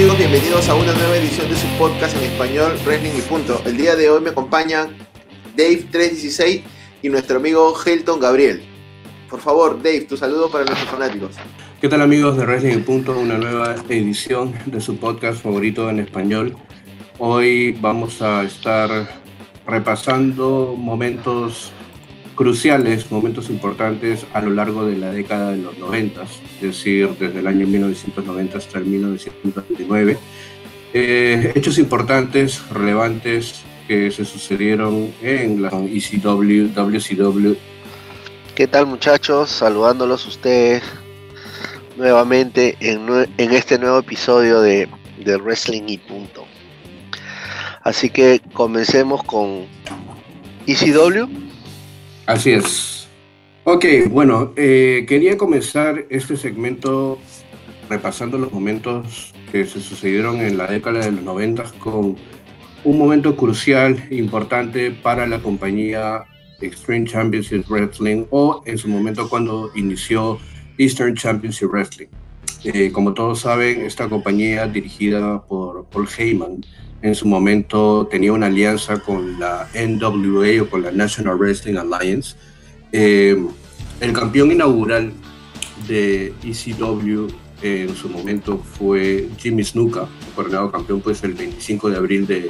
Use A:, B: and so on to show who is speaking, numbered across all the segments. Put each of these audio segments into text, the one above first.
A: amigos? Bienvenidos a una nueva edición de su podcast en español, Wrestling y Punto. El día de hoy me acompañan Dave316 y nuestro amigo Helton Gabriel. Por favor, Dave, tu saludo para nuestros fanáticos.
B: ¿Qué tal amigos de Wrestling y Punto? Una nueva edición de su podcast favorito en español. Hoy vamos a estar repasando momentos cruciales, momentos importantes a lo largo de la década de los 90, es decir, desde el año 1990 hasta el 1999. Eh, hechos importantes, relevantes que se sucedieron en la ECW, WCW.
C: ¿Qué tal muchachos? Saludándolos ustedes nuevamente en, este nuevo episodio de, de Wrestling y Punto. Así que comencemos con ECW.
B: Así es. Ok, bueno, eh, quería comenzar este segmento repasando los momentos que se sucedieron en la década de los 90 con un momento crucial, importante para la compañía Extreme Championship Wrestling o en su momento cuando inició Eastern Championship Wrestling. Eh, como todos saben, esta compañía dirigida por Paul Heyman en su momento tenía una alianza con la NWA o con la National Wrestling Alliance. Eh, el campeón inaugural de ECW en su momento fue Jimmy Snuka, coronado campeón pues el 25 de abril de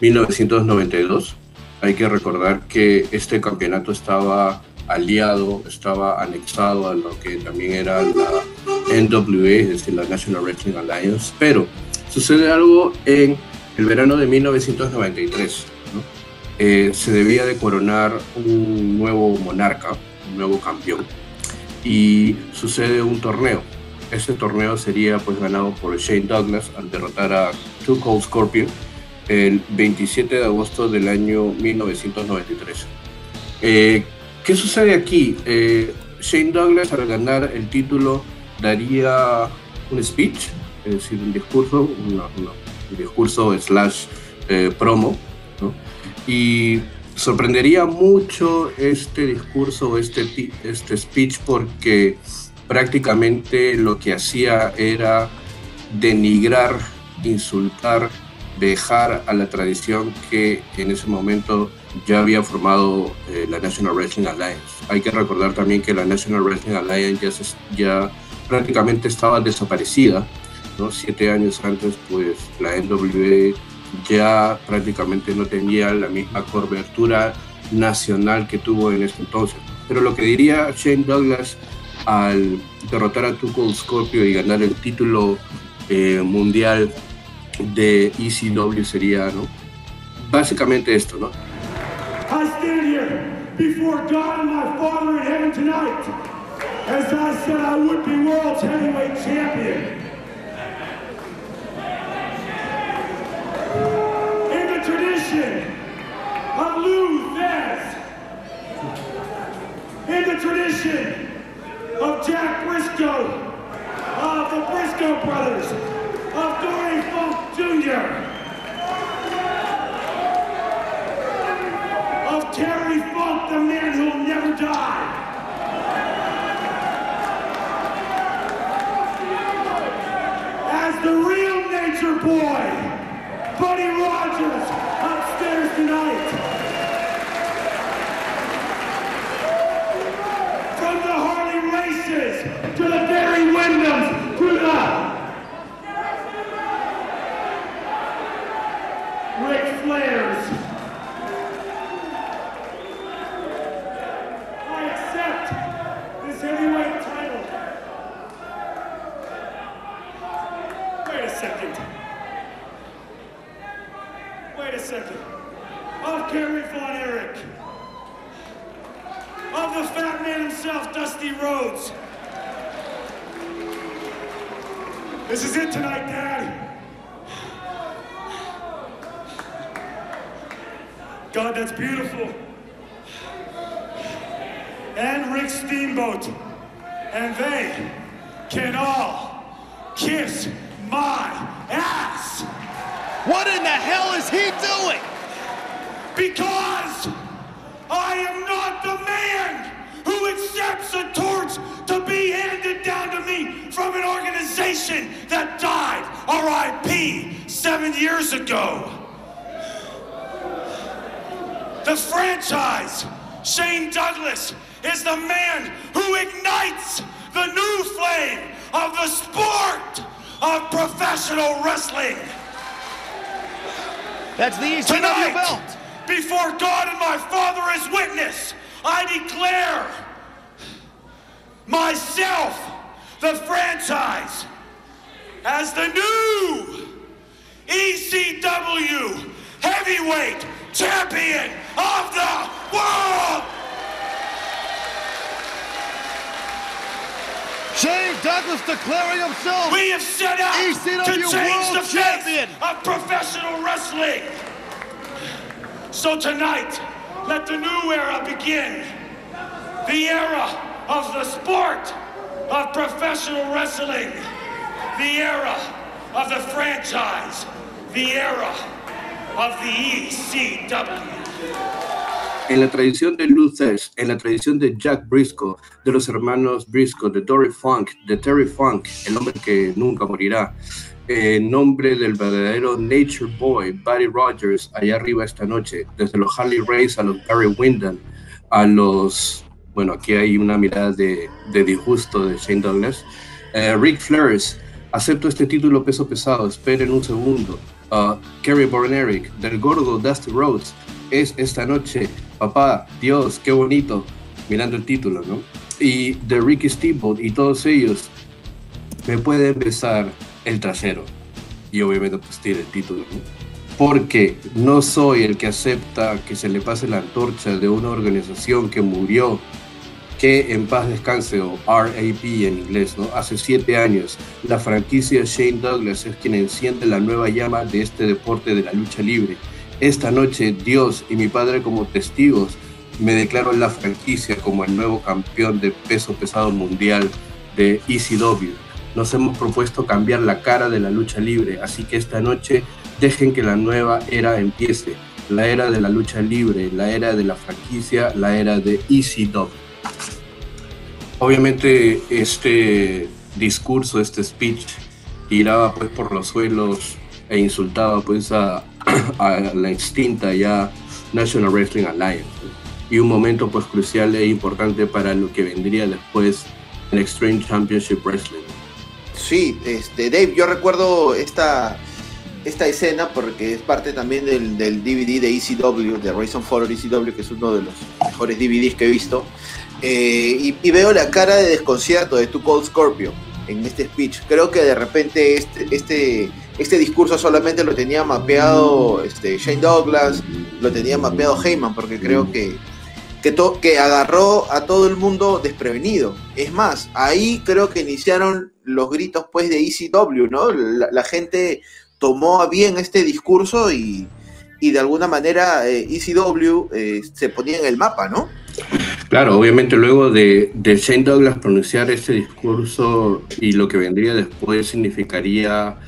B: 1992. Hay que recordar que este campeonato estaba aliado, estaba anexado a lo que también era la NWA, es decir, la National Wrestling Alliance, pero sucede algo en el verano de 1993 eh, se debía de coronar un nuevo monarca, un nuevo campeón, y sucede un torneo. Ese torneo sería pues ganado por Shane Douglas al derrotar a Two Cold Scorpion el 27 de agosto del año 1993. Eh, ¿Qué sucede aquí? Eh, Shane Douglas al ganar el título daría un speech, es decir, un discurso, una, discurso slash eh, promo, Y sorprendería mucho este discurso, este, este speech, porque prácticamente lo que hacía era denigrar, insultar, dejar a la tradición que en ese momento ya había formado eh, la National Wrestling Alliance. Hay que recordar también que la National Wrestling Alliance ya, ya prácticamente estaba desaparecida Siete años antes, pues la NWA ya prácticamente no tenía la misma cobertura nacional que tuvo en ese entonces. Pero lo que diría Shane Douglas al derrotar a Tuchel Scorpio y ganar el título eh, mundial de ECW sería, ¿no? Básicamente esto, ¿no? I stand here before God and my Father in heaven tonight, as I said world heavyweight champion. Tradition of Jack Briscoe, of the Briscoe brothers, of Dory Funk Jr., of Terry Funk, the man who'll never die. As the real nature boy, Buddy Rogers, upstairs tonight. From the To the Barry Wyndhams to the Ric Flairs. I accept this heavyweight title. Wait a second. Wait a second. Of Kerry Von Erich. Of the fat man himself, Dusty Rhodes. This is it tonight, Dad. God, that's beautiful. And Rick Steamboat. And they can all kiss my ass.
D: What in the hell is he doing?
E: Because I am not the man who accepts a torch to be handed down to me from an organization that died, all RIP seven years ago. The franchise, Shane Douglas, is the man who ignites the new flame of the sport of professional wrestling.
D: That's the ECW
E: Tonight,
D: belt.
E: before God and my Father is witness, I declare myself, the franchise, as the new ECW heavyweight champion of the world.
D: Shane Douglas declaring himself.
E: We have set out
D: ECW
E: to change
D: World
E: the face
D: Champion.
E: of professional wrestling. So tonight, let the new era begin. The era of the sport of professional wrestling. The era of the franchise. The era of the ECW.
B: En la tradición de Luthez, en la tradición de Jack Briscoe, de los hermanos Briscoe, de Dory Funk, de Terry Funk, el hombre que nunca morirá, en nombre del verdadero Nature Boy, Buddy Rogers, allá arriba esta noche, desde los Harley Race a los Barry Windham, a los, bueno, aquí hay una mirada de, de disgusto de Shane Douglas, eh, Rick Flores, acepto este título peso pesado, esperen un segundo, uh, Kerry Bornerick, del gordo Dusty Rhodes, es esta noche, papá, Dios, qué bonito, mirando el título, ¿no? Y de Ricky Steamboat y todos ellos, me pueden besar el trasero. Y obviamente pues tiene el título, ¿no? Porque no soy el que acepta que se le pase la antorcha de una organización que murió, que en paz descanse, o RAP en inglés, ¿no? Hace siete años, la franquicia Shane Douglas es quien enciende la nueva llama de este deporte de la lucha libre. Esta noche, Dios y mi Padre como testigos, me declaro en la franquicia como el nuevo campeón de peso pesado mundial de ECW. Nos hemos propuesto cambiar la cara de la lucha libre, así que esta noche dejen que la nueva era empiece. La era de la lucha libre, la era de la franquicia, la era de ECW. Obviamente este discurso, este speech, tiraba pues por los suelos e insultaba pues a, a la extinta ya National Wrestling Alliance. Y un momento pues crucial e importante para lo que vendría después en Extreme Championship Wrestling.
A: Sí, este, Dave, yo recuerdo esta, esta escena porque es parte también del, DVD de ECW, de Reason for ECW, que es uno de los mejores DVDs que he visto. Eh, y, y veo la cara de desconcierto de Tu Cold Scorpio en este speech. Creo que de repente este, este, este discurso solamente lo tenía mapeado este, Shane Douglas, lo tenía mapeado Heyman, porque creo que, que, agarró a todo el mundo desprevenido. Es más, ahí creo que iniciaron los gritos pues de ECW, ¿no? La, gente tomó a bien este discurso y, y de alguna manera eh, ECW eh, se ponía en el mapa, ¿no?
B: Claro, obviamente luego de, de Shane Douglas pronunciar este discurso y lo que vendría después significaría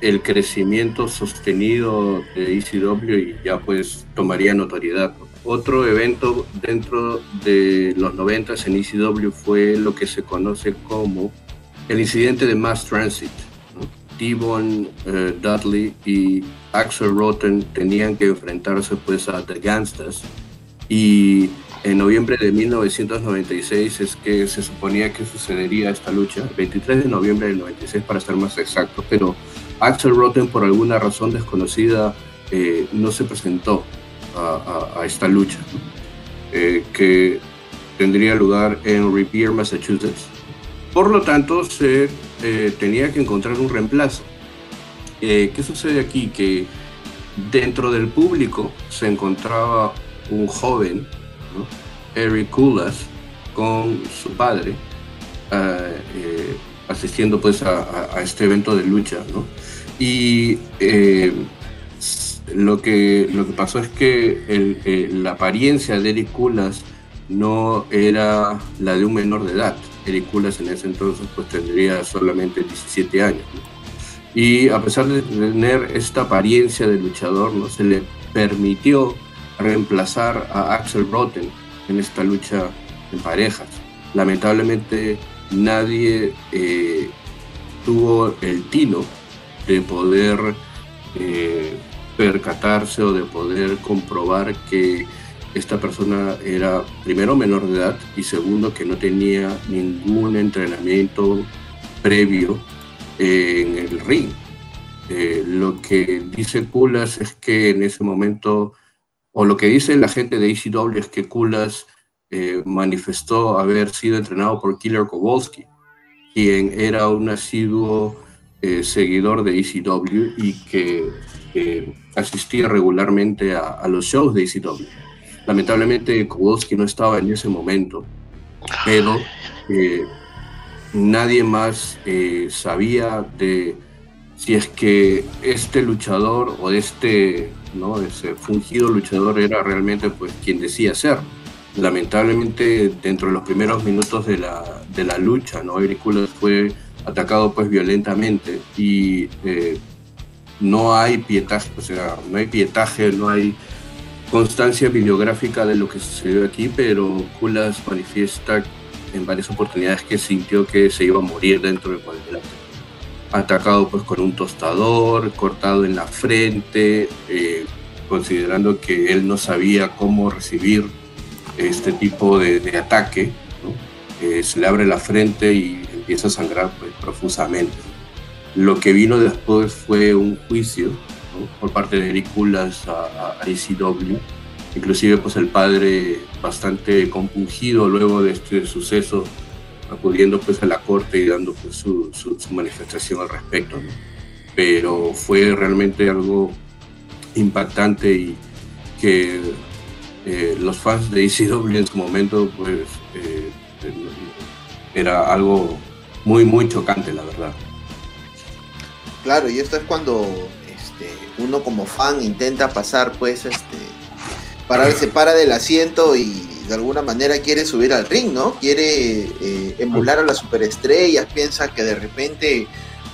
B: el crecimiento sostenido de ECW y ya pues tomaría notoriedad. Otro evento dentro de los 90 en ECW fue lo que se conoce como el incidente de Mass Transit. Devon eh, Dudley y Axel Rotten tenían que enfrentarse pues a The Gangstas y en noviembre de 1996 es que se suponía que sucedería esta lucha, 23 de noviembre del 96 para ser más exacto, pero Axel Rotten por alguna razón desconocida eh, no se presentó a, esta lucha. Eh, que tendría lugar en Revere, Massachusetts. Por lo tanto, se eh, tenía que encontrar un reemplazo. ¿Qué sucede aquí? Que dentro del público se encontraba un joven. Eric Kulas, con su padre, eh, asistiendo pues a, este evento de lucha, ¿no? Y eh, lo, que, lo que pasó es que eh, la apariencia de Eric Kulas no era la de un menor de edad. Eric Kulas en ese entonces pues tendría solamente 17 años. Y a pesar de tener esta apariencia de luchador, ¿no? se le permitió reemplazar a Axel Rotten en esta lucha en parejas. Lamentablemente nadie eh, tuvo el tino de poder eh, percatarse o de poder comprobar que esta persona era primero menor de edad y segundo que no tenía ningún entrenamiento previo en el ring. Eh, lo que dice Kulas es que en ese momento, o lo que dice la gente de ECW es que Kulas eh, manifestó haber sido entrenado por Killer Kowalski, quien era un asiduo eh, seguidor de ECW y que asistía regularmente a, los shows de ECW. Lamentablemente Kowalski no estaba en ese momento, pero nadie más sabía de si es que este luchador o este, ¿no? fungido luchador era realmente pues quien decía ser. Lamentablemente dentro de los primeros minutos de la, de la lucha, ¿no? Fue atacado pues violentamente y eh, no hay pietaje, o sea, no hay pietaje, no hay constancia bibliográfica de lo que sucedió aquí, pero Kulas manifiesta en varias oportunidades que sintió que se iba a morir dentro del cuadrilátero atacado pues con un tostador, cortado en la frente, eh, considerando que él no sabía cómo recibir este tipo de, ataque, eh, se le abre la frente y empieza a sangrar pues, profusamente. Lo que vino después fue un juicio por parte de Eric a, a, ICW, inclusive pues el padre bastante compungido luego de este suceso acudiendo pues a la corte y dando pues su, su, manifestación al respecto. Pero fue realmente algo impactante y que eh, los fans de ECW en su momento pues eh, era algo muy muy chocante la verdad.
A: Claro, y esto es cuando este, uno como fan intenta pasar pues este para se para del asiento y de alguna manera quiere subir al ring, ¿no? Quiere eh, emular a las superestrellas, piensa que de repente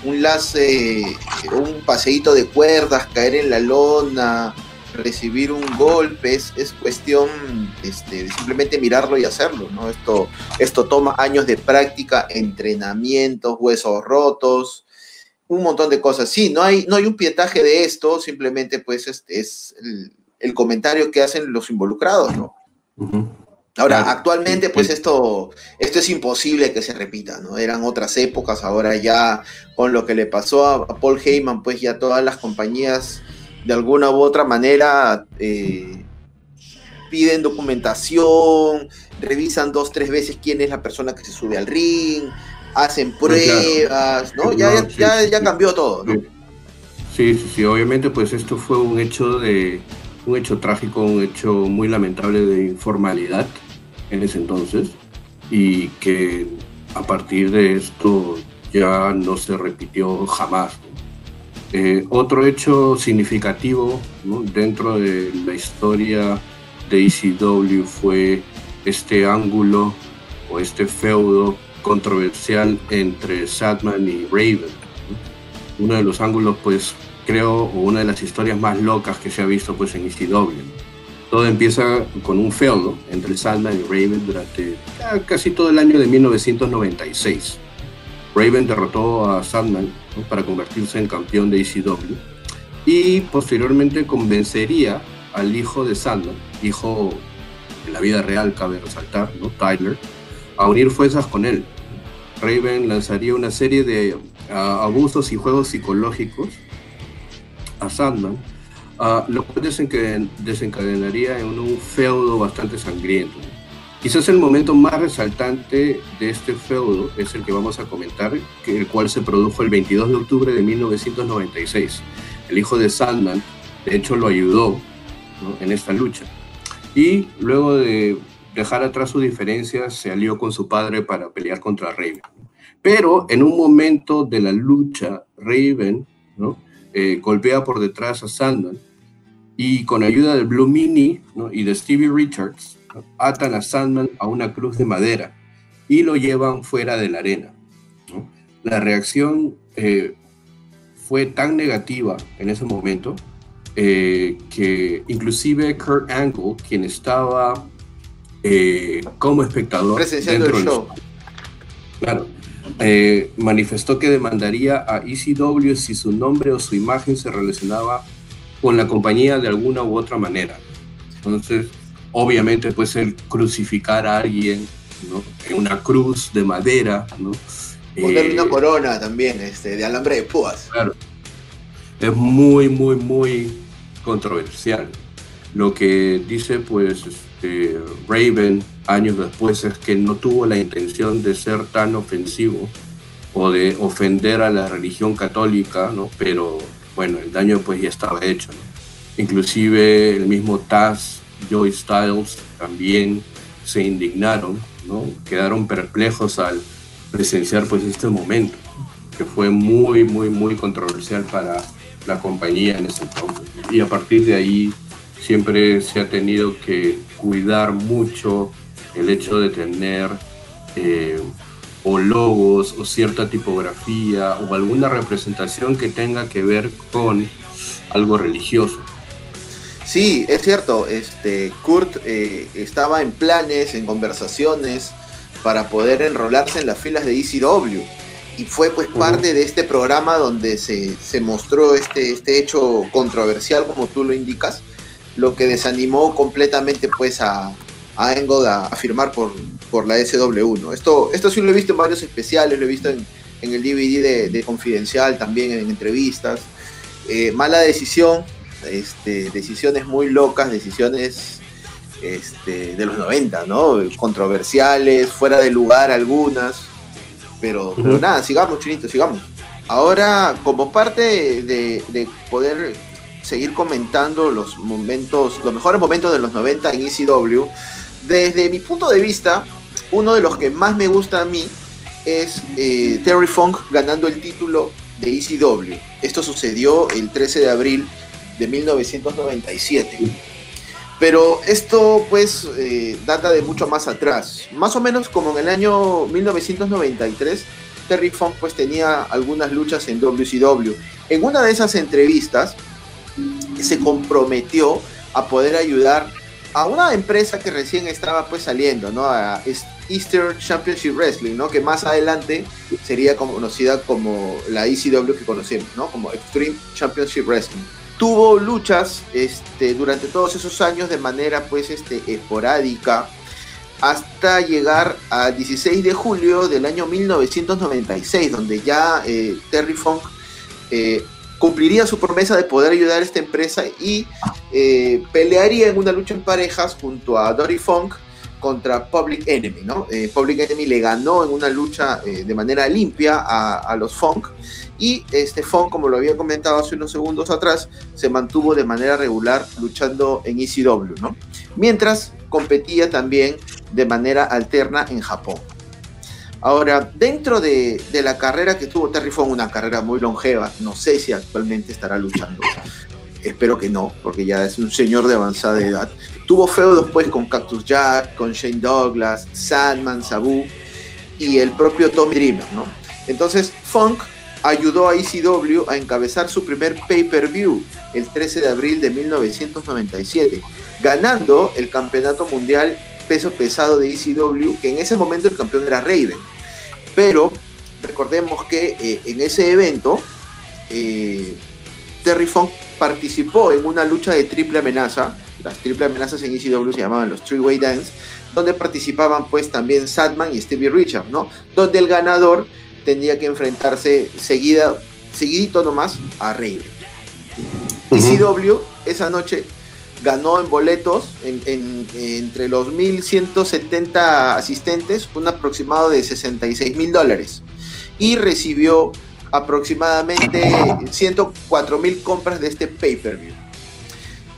A: un lace, un paseíto de cuerdas, caer en la lona, recibir un golpe, es, cuestión este, de simplemente mirarlo y hacerlo, ¿no? Esto, esto toma años de práctica, entrenamientos, huesos rotos, un montón de cosas. Sí, no hay, no hay un pietaje de esto, simplemente pues este es el, el comentario que hacen los involucrados, ¿no? Ahora, actualmente, pues esto, esto es imposible que se repita, ¿no? Eran otras épocas, ahora ya con lo que le pasó a, Paul Heyman, pues ya todas las compañías de alguna u otra manera eh, piden documentación, revisan dos, tres veces quién es la persona que se sube al ring, hacen pruebas, ¿no? Ya, ya, ya, cambió todo, ¿no?
B: Sí, sí, sí, obviamente pues esto fue un hecho de, un hecho trágico, un hecho muy lamentable de informalidad en ese entonces y que a partir de esto ya no se repitió jamás. Eh, otro hecho significativo dentro de la historia de ECW fue este ángulo o este feudo controversial entre Sadman y Raven. Uno de los ángulos, pues creo, o una de las historias más locas que se ha visto pues en ECW. Todo empieza con un feudo entre Sandman y Raven durante casi todo el año de 1996. Raven derrotó a Para convertirse en campeón de ECW y posteriormente convencería al hijo de Sandman, hijo de la vida real, cabe resaltar, ¿no? Tyler, a unir fuerzas con él. Raven lanzaría una serie de ah, abusos y juegos psicológicos a Sandman uh, lo cual desencadenaría en un feudo bastante sangriento. Quizás el momento más resaltante de este feudo es el que vamos a comentar, el cual se produjo el 22 de octubre de 1996. El hijo de Sandman, de hecho, lo ayudó en esta lucha. Y luego de dejar atrás sus diferencias, se alió con su padre para pelear contra Raven. Pero en un momento de la lucha, Raven ¿no? Eh, golpea por detrás a Sandman y con ayuda del Blue Mini y de Stevie Richards atan a Sandman a una cruz de madera y lo llevan fuera de la arena. La reacción eh, fue tan negativa en ese momento eh, que inclusive Kurt Angle, quien estaba como espectador
A: presenciando el show,
B: claro, eh, manifestó que demandaría a ECW si su nombre o su imagen se relacionaba con la compañía de alguna u otra manera. Entonces, obviamente puede ser crucificar a alguien ¿no? en una cruz de madera, ¿no?
A: Ponerle una corona también, este, de alambre de púas.
B: Claro. Es muy, muy, muy controversial. Lo que dice, pues, este, Raven años después es que no tuvo la intención de ser tan ofensivo o de ofender a la religión católica, ¿no? Pero bueno, el daño pues ya estaba hecho, ¿no? Inclusive el mismo Taz, Joy Styles también se indignaron, ¿no? Quedaron perplejos al presenciar pues este momento, que fue muy, muy, muy controversial para la compañía en ese entonces. Y a partir de ahí siempre se ha tenido que cuidar mucho el hecho de tener eh, o logos o cierta tipografía o alguna representación que tenga que ver con algo religioso.
A: Sí, es cierto, este, Kurt eh, estaba en planes, en conversaciones para poder enrolarse en las filas de ECW y fue pues parte de este programa donde se, se mostró este, este hecho controversial como tú lo indicas lo que desanimó completamente pues a, a Engel a, firmar por, por la SW. Esto, esto sí lo he visto en varios especiales, lo he visto en, el DVD de, Confidencial, también en entrevistas. Eh, mala decisión, este, decisiones muy locas, decisiones este, de los 90, ¿no? Controversiales, fuera de lugar algunas. Pero, nada, sigamos, Chinito, sigamos. Ahora, como parte de, de poder seguir comentando los momentos, los mejores momentos de los 90 en ECW. Desde mi punto de vista, uno de los que más me gusta a mí es eh, Terry Funk ganando el título de ECW. Esto sucedió el 13 de abril de 1997. Pero esto pues eh, data de mucho más atrás. Más o menos como en el año 1993, Terry Funk pues tenía algunas luchas en WCW. En una de esas entrevistas, se comprometió a poder ayudar a una empresa que recién estaba pues saliendo, ¿no? A Eastern Championship Wrestling, ¿no? Que más adelante sería conocida como la ECW que conocemos, ¿no? Como Extreme Championship Wrestling. Tuvo luchas este, durante todos esos años de manera pues este, esporádica hasta llegar al 16 de julio del año 1996, donde ya eh, Terry Funk eh, cumpliría su promesa de poder ayudar a esta empresa y eh, pelearía en una lucha en parejas junto a Dory Funk contra Public Enemy, ¿no? Public Enemy le ganó en una lucha de manera limpia a, los Funk y este Funk, como lo había comentado hace unos segundos atrás, se mantuvo de manera regular luchando en ECW. Mientras competía también de manera alterna en Japón. Ahora, dentro de, la carrera que tuvo Terry fue una carrera muy longeva, no sé si actualmente estará luchando. Espero que no, porque ya es un señor de avanzada edad. Tuvo feudos después con Cactus Jack, con Shane Douglas, Sandman, Sabu y el propio Tommy Dreamer. Entonces, Funk ayudó a ECW a encabezar su primer pay-per-view el 13 de abril de 1997, ganando el campeonato mundial peso pesado de ECW, que en ese momento el campeón era Raven. Pero recordemos que eh, en ese evento eh, Terry Funk participó en una lucha de triple amenaza. Las triple amenazas en ECW se llamaban los Three-Way Dance, donde participaban pues también Sadman y Stevie Richards, ¿no? Donde el ganador tendría que enfrentarse seguida, seguidito nomás a Raven. ECW esa noche ganó en boletos entre los 1.170 asistentes un aproximado de 66 mil dólares y recibió aproximadamente 104 mil compras de este pay-per-view.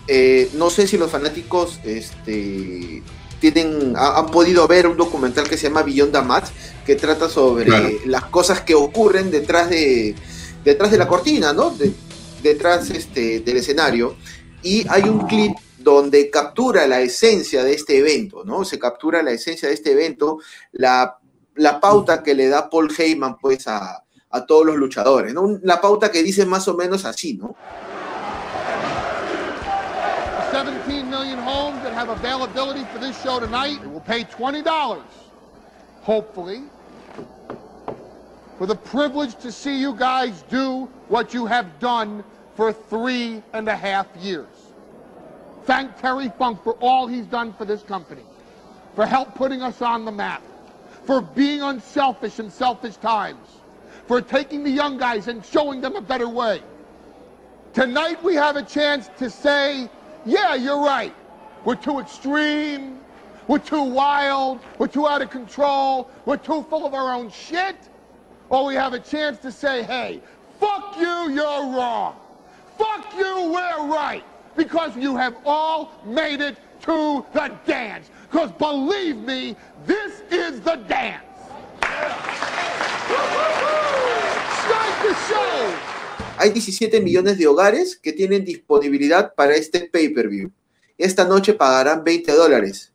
A: Eh, no sé si los fanáticos este, tienen, han podido ver un documental que se llama Beyond the Match, que trata sobre las cosas que ocurren detrás de, detrás de la cortina, ¿no? detrás este, del escenario y hay un clip donde captura la esencia de este evento, ¿no? Se captura la esencia de este evento, la, pauta que le da Paul Heyman, pues, a, todos los luchadores, ¿no? La pauta que dice más o menos así, ¿no?
F: Have availability for this show tonight We will pay $20. Hopefully, for the privilege to see you guys do what you have done for three and a half years. Thank Terry Funk for all he's done for this company, for help putting us on the map, for being unselfish in selfish times, for taking the young guys and showing them a better way. Tonight we have a chance to say, yeah, you're right. We're too extreme. We're too wild. We're too out of control. We're too full of our own shit. Or we have a chance to say, hey, fuck you, you're wrong. Fuck you, we're right. Because you have all made it to the dance. Because believe me, this is the dance. Start the show.
A: Hay 17 millones de hogares que tienen disponibilidad para este pay-per-view. Esta noche pagarán 20 dólares.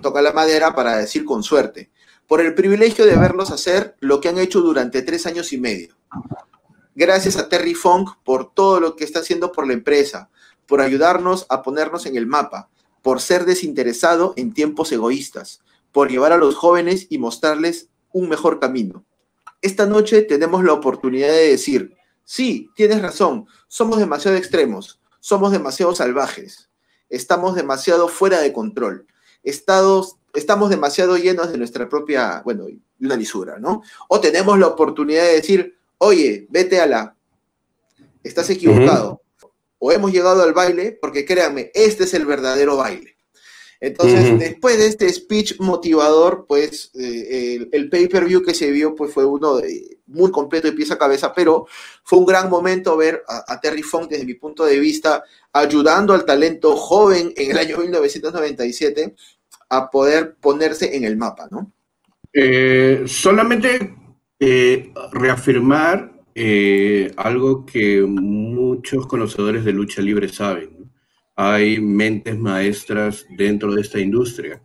A: Toca la madera para decir con suerte. Por el privilegio de verlos hacer lo que han hecho durante tres años y medio. Gracias a Terry Funk por todo lo que está haciendo por la empresa, por ayudarnos a ponernos en el mapa, por ser desinteresado en tiempos egoístas, por llevar a los jóvenes y mostrarles un mejor camino. Esta noche tenemos la oportunidad de decir, sí, tienes razón, somos demasiado extremos, somos demasiado salvajes, estamos demasiado fuera de control, estados, estamos demasiado llenos de nuestra propia, bueno, una lisura, ¿no? O tenemos la oportunidad de decir, oye, vete a la, estás equivocado. O hemos llegado al baile, porque créanme, este es el verdadero baile. Entonces,
B: Ujú.
A: después de este speech motivador, pues eh, el, el pay-per-view que se vio pues, fue uno de- muy completo de pieza a cabeza, pero fue un gran momento ver a, a Terry Funk desde mi punto de vista ayudando al talento joven en el año 1997 a poder ponerse en el mapa, ¿no?
B: Eh, solamente eh, reafirmar eh, algo que muchos conocedores de lucha libre saben. Hay mentes maestras dentro de esta industria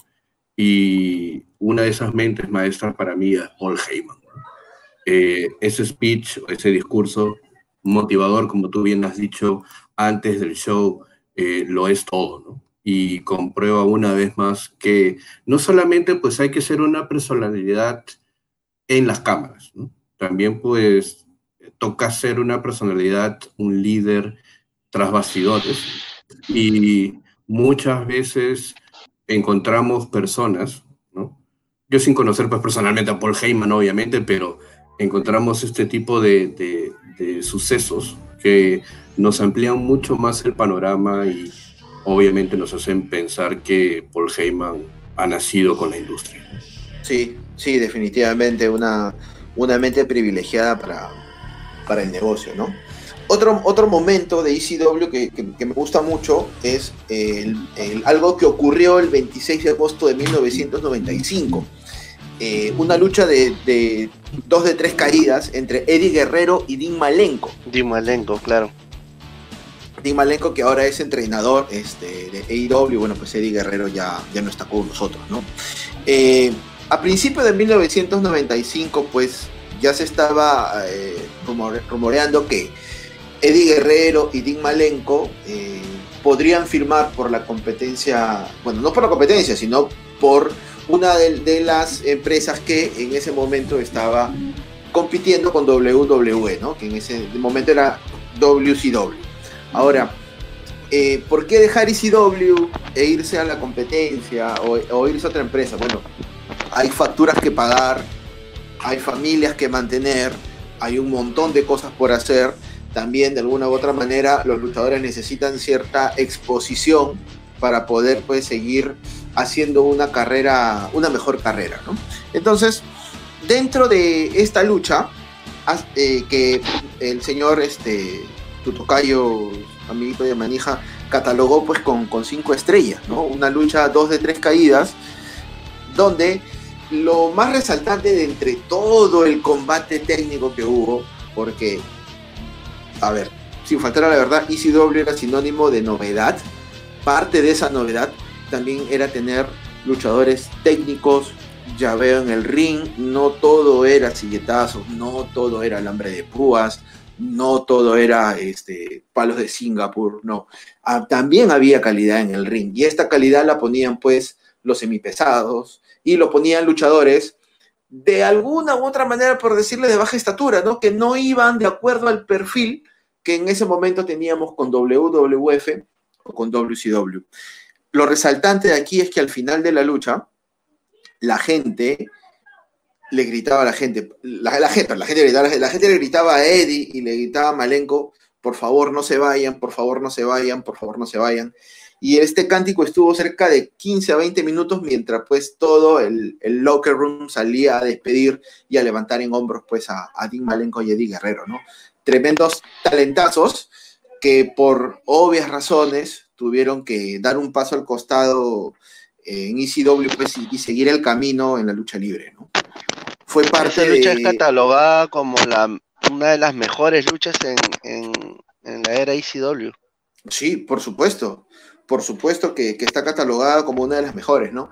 B: y una de esas mentes maestras para mí es Paul Heyman. Eh, ese speech, ese discurso motivador, como tú bien has dicho antes del show, eh, lo es todo, ¿no? Y comprueba una vez más que no solamente pues hay que ser una personalidad en las cámaras. También pues toca ser una personalidad, un líder tras bastidores y muchas veces encontramos personas, ¿no? Yo sin conocer pues personalmente a Paul Heyman obviamente, pero encontramos este tipo de, de- sucesos que nos amplían mucho más el panorama y obviamente nos hacen pensar que Paul Heyman ha nacido con la industria.
A: Sí, sí, definitivamente una, una mente privilegiada para, para el negocio, ¿no? Otro, otro momento de ECW que, que- que me gusta mucho es el- el- algo que ocurrió el 26 de agosto de 1995. Eh, una lucha de, de dos de tres caídas entre Eddie Guerrero y Dean Malenko.
C: Dimalenko, claro.
A: Dean Malenko que ahora es entrenador este, de AEW, bueno, pues Eddie Guerrero ya, ya no está con nosotros, ¿no? Eh, a principios de 1995, pues ya se estaba eh, rumore- rumoreando que Eddie Guerrero y Dean Malenko eh, podrían firmar por la competencia, bueno, no por la competencia, sino por una de, las empresas que en ese momento estaba compitiendo con WWE, ¿no? Que en ese momento era WCW. Ahora, eh, ¿por qué dejar ECW e irse a la competencia o, o irse a otra empresa? Bueno, hay facturas que pagar, hay familias que mantener, hay un montón de cosas por hacer. También, de alguna u otra manera, los luchadores necesitan cierta exposición para poder pues, seguir haciendo una carrera, una mejor carrera, ¿no? Entonces, dentro de esta lucha, eh, que el señor este, Tutocayo, amiguito de Manija, catalogó pues con, con cinco estrellas, ¿no? Una lucha dos de tres caídas, donde lo más resaltante de entre todo el combate técnico que hubo, porque, a ver, sin faltar a la verdad, ECW era sinónimo de novedad, parte de esa novedad también era tener luchadores técnicos, llaveo en el ring, no todo era silletazos, no todo era alambre de púas, no todo era este, palos de Singapur, no. Ah, también había calidad en el ring y esta calidad la ponían pues los semipesados y lo ponían luchadores de alguna u otra manera, por decirle, de baja estatura, ¿no? Que no iban de acuerdo al perfil que en ese momento teníamos con WWF o con WCW. Lo resaltante de aquí es que al final de la lucha, la gente le gritaba a la gente, la, gente, la gente, la gente le gritaba a Eddie y le gritaba a Malenko, por favor no se vayan, por favor no se vayan, por favor no se vayan. Y este cántico estuvo cerca de 15 a 20 minutos mientras pues todo el, el locker room salía a despedir y a levantar en hombros pues a, a Dean Malenko y Eddie Guerrero, ¿no? Tremendos talentazos que por obvias razones tuvieron que dar un paso al costado en ECW pues, y, y seguir el camino en la lucha libre, ¿no? Fue parte
C: Esa lucha es
A: de...
C: catalogada como la, una de las mejores luchas en, en, en la era ECW.
A: Sí, por supuesto. Por supuesto que, está catalogada como una de las mejores, ¿no?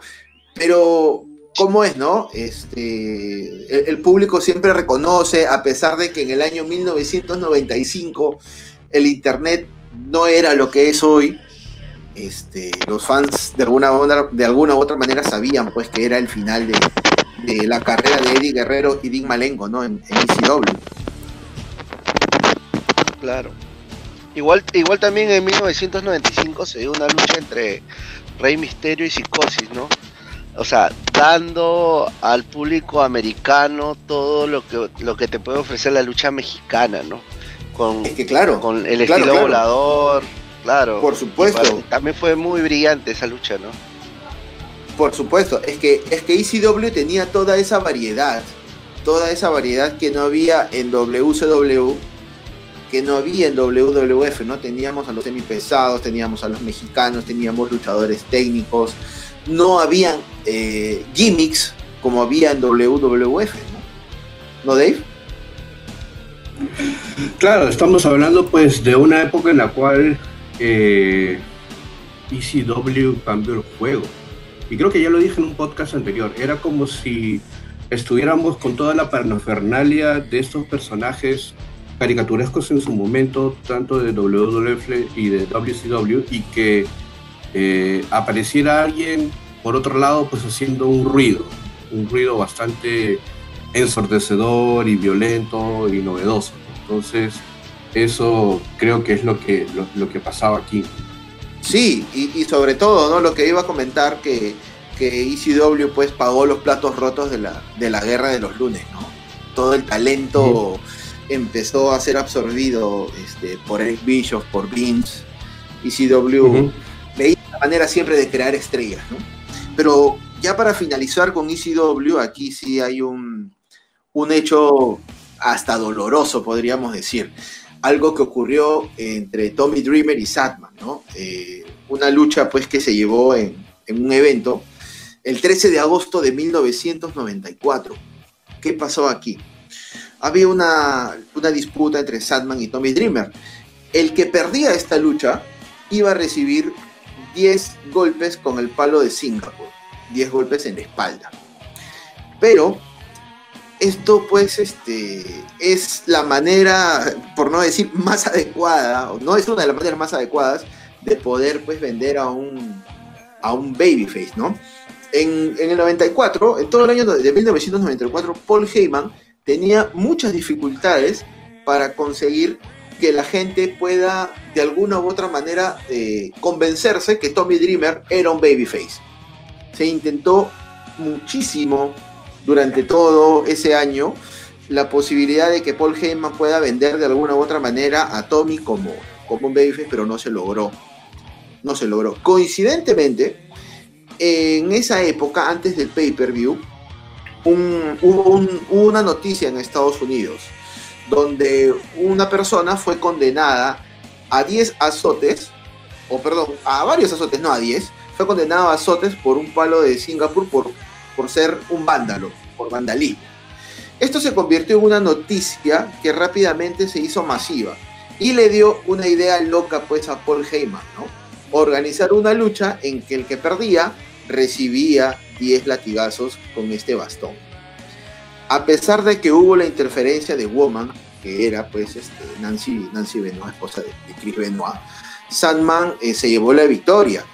A: Pero, ¿cómo es, no? Este, el, público siempre reconoce, a pesar de que en el año 1995 el Internet no era lo que es hoy, este, los fans de alguna, de alguna u otra manera sabían pues que era el final de, la carrera de Eddie Guerrero y Dean Malenko, ¿no? En, en ECW.
C: Claro. Igual, igual también en 1995 se dio una lucha entre Rey Misterio y Psicosis, ¿no? O sea, dando al público americano todo lo que, lo que te puede ofrecer la lucha mexicana, ¿no? Con,
A: es que claro,
C: con el
A: claro,
C: estilo
A: claro.
C: volador, claro.
A: Por supuesto.
C: También fue muy brillante esa lucha, ¿no?
A: Por supuesto, es que, es que ECW tenía toda esa variedad, toda esa variedad que no había en WCW, no había en WWF, ¿no? Teníamos a los semipesados, teníamos a los mexicanos, teníamos luchadores técnicos, no habían eh, gimmicks como había en WWF, ¿no? ¿No, Dave?
B: Claro, estamos hablando pues de una época en la cual eh, ECW cambió el juego. Y creo que ya lo dije en un podcast anterior, era como si estuviéramos con toda la parafernalia de estos personajes caricaturescos en su momento, tanto de WWF y de WCW, y que eh, apareciera alguien por otro lado, pues haciendo un ruido, un ruido bastante ensordecedor y violento y novedoso. Entonces, eso creo que es lo que, lo, lo que pasaba aquí.
A: Sí, y, y, sobre todo, ¿no? Lo que iba a comentar que, que ECW pues pagó los platos rotos de la, de la guerra de los lunes, ¿no? Todo el talento sí. Empezó a ser absorbido este, por Eric Bischoff, por Vince. ECW uh -huh. veía la manera siempre de crear estrellas, ¿no? Pero ya para finalizar con ECW, aquí sí hay un, un hecho hasta doloroso, podríamos decir algo que ocurrió entre Tommy Dreamer y Satman, ¿no? Eh, una lucha pues que se llevó en, en, un evento el 13 de agosto de 1994. ¿Qué pasó aquí? Había una, una disputa entre Satman y Tommy Dreamer. El que perdía esta lucha iba a recibir 10 golpes con el palo de Singapur, 10 golpes en la espalda. Pero esto pues este, es la manera, por no decir más adecuada, no es una de las maneras más adecuadas de poder pues vender a un, a un babyface, ¿no? En, en, el 94, en todo el año de 1994, Paul Heyman tenía muchas dificultades para conseguir que la gente pueda de alguna u otra manera eh, convencerse que Tommy Dreamer era un babyface. Se intentó muchísimo durante todo ese año la posibilidad de que Paul Heyman pueda vender de alguna u otra manera a Tommy como, como un babyface, pero no se logró. No se logró. Coincidentemente, en esa época, antes del pay-per-view, un, hubo, un, hubo una noticia en Estados Unidos donde una persona fue condenada a 10 azotes, o perdón, a varios azotes, no a 10, fue condenado a azotes por un palo de Singapur por por ser un vándalo, por vandalismo. Esto se convirtió en una noticia que rápidamente se hizo masiva y le dio una idea loca pues a Paul Heyman, ¿no? Organizar una lucha en que el que perdía recibía 10 latigazos con este bastón. A pesar de que hubo la interferencia de Woman, que era pues este, Nancy, Nancy Benoit, esposa de, de Chris Benoit, Sandman eh, se llevó la victoria.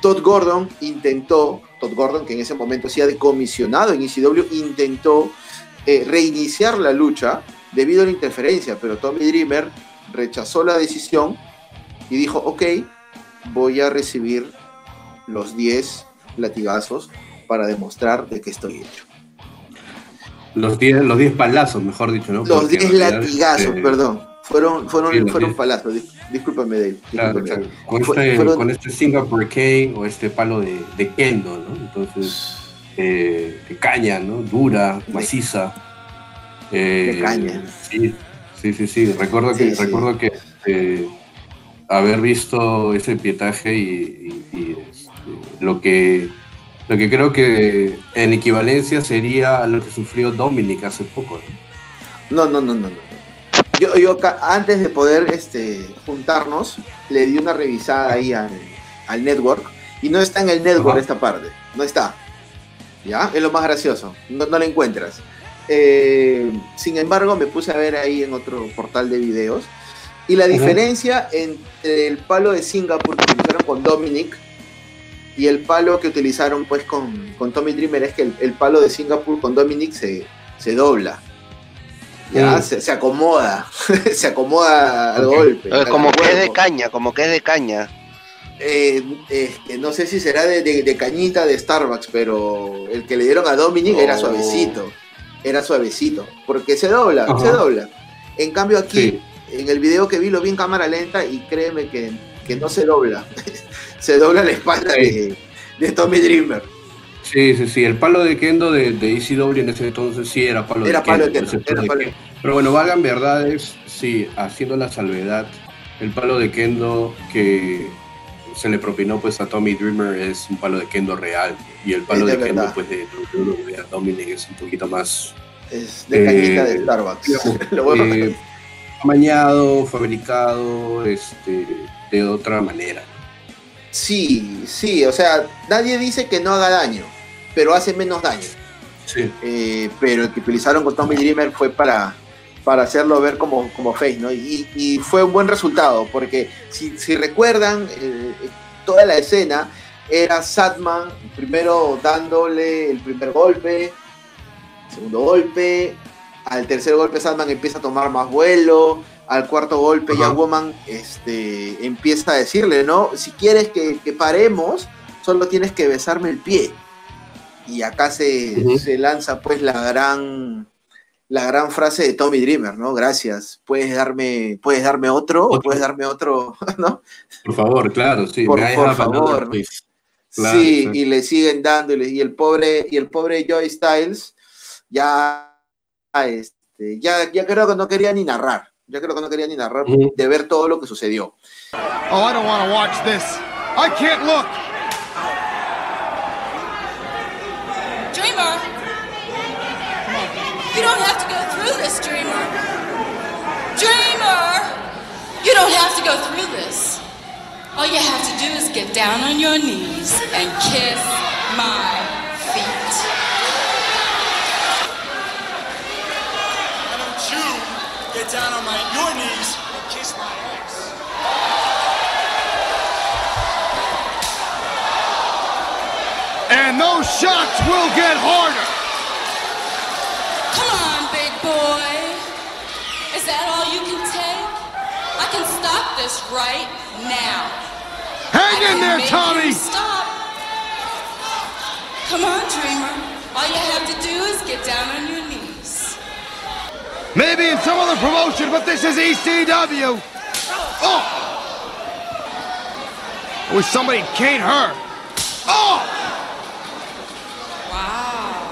A: Todd Gordon intentó Todd Gordon, que en ese momento se ha comisionado en ECW, intentó eh, reiniciar la lucha debido a la interferencia, pero Tommy Dreamer rechazó la decisión y dijo, ok, voy a recibir los 10 latigazos para demostrar de que estoy hecho.
B: Los 10 los diez palazos, mejor dicho, ¿no?
A: Los
B: Porque
A: 10
B: en realidad,
A: latigazos,
B: eh,
A: perdón. Fueron, fueron,
B: sí,
A: fueron
B: 10.
A: palazos. Dis- Discúlpame, Dave.
B: Claro,
A: discúlpame.
B: claro. Con, este,
A: fueron-
B: con este Singapore Cane o este palo de, de kendo, ¿no? Entonces, eh, de caña, ¿no? Dura, maciza. Eh,
A: De caña.
B: Sí, sí, sí, sí. Recuerdo que,
A: Sí, sí.
B: recuerdo que eh, haber visto ese pietaje y, y- y, lo que lo que creo que en equivalencia sería lo que sufrió Dominic hace poco. ¿no?
A: No, no, no, no. Yo, yo antes de poder este, juntarnos, le di una revisada ahí al, al network y no está en el network
B: Ajá.
A: esta parte. No está. ¿Ya? Es lo más gracioso. No, no la encuentras. Eh, sin embargo, me puse a ver ahí en otro portal de videos. Y la
B: Ajá.
A: diferencia entre el palo de Singapur que utilizaron con Dominic y el palo que utilizaron pues con, con Tommy Dreamer es que el, el palo de Singapur con Dominic se, se dobla. Ya,
B: Mm.
A: se, se acomoda, se acomoda al golpe. Al
C: Como que es de caña, como que es de caña.
A: Eh, este, no sé si será de, de- de cañita de Starbucks, pero el que le dieron a Dominic era suavecito. Era suavecito. Porque se dobla,
B: Ajá.
A: se dobla. En cambio aquí,
B: Sí.
A: en el video que vi lo vi en cámara lenta y créeme que, que no se dobla. se dobla la espalda de, de Tommy Dreamer.
B: Sí, sí, sí. El palo de Kendo de, de ECW en ese entonces sí era palo
A: Era
B: de
A: palo de
B: Kendo.
A: Kendo,
B: ese
A: era
B: de
A: palo de-
B: Kendo. Pero bueno, valgan verdades, sí, haciendo la salvedad, el palo de Kendo que se le propinó pues a Tommy Dreamer es un palo de Kendo real. Y el palo
A: Es de
B: de, Kendo pues de, a Dominic es un poquito más
A: Es de
B: Eh,
A: cañita de Starbucks.
B: digamos,
A: Lo bueno
B: eh, amañado, fabricado, este, de otra manera.
A: Sí, sí, o sea, nadie dice que no haga daño, pero hace menos daño.
B: Sí.
A: Eh, pero el que utilizaron con Tommy Dreamer fue para, para hacerlo ver como, como face, ¿no? Y, y fue un buen resultado, porque si, si recuerdan, eh, toda la escena era Satman primero dándole el primer golpe, segundo golpe, al tercer golpe Satman empieza a tomar más vuelo, al cuarto golpe ya. Woman este, empieza a decirle, ¿no? Si quieres que, que paremos, solo tienes que besarme el pie. Y acá se, se lanza pues la gran la gran frase de Tommy Dreamer, ¿no? Gracias. ¿Puedes darme, puedes darme otro? ¿O
B: Otro.
A: puedes darme otro? ¿No?
B: Por favor, claro, sí.
A: Por-
B: another,
A: favor.
B: Claro,
A: sí, y le siguen dando, y el pobre, y el pobre Joy Styles ya, este, ya, ya creo que no quería ni narrar. Ya creo que no quería ni narrar de ver todo lo que sucedió.
D: Oh, I don't want to watch this. I can't look.
G: Dreamer! You don't have to go through this, Dreamer. Dreamer! You don't have to go through this. All you have to do is get down on your knees and kiss my feet.
E: Why don't you get down on my, your knees and kiss my ass?
D: And those shots will get harder.
G: Come on, big boy. Is that all you can take? I can stop this right now.
D: Hang
G: I
D: in
G: can
D: there,
G: make
D: Tommy.
G: you Stop. Come on, Dreamer. All you have to do is get down on your knees.
D: Maybe in some other promotion, but this is ECW. Oh! I wish somebody caned her. Oh!
G: Wow.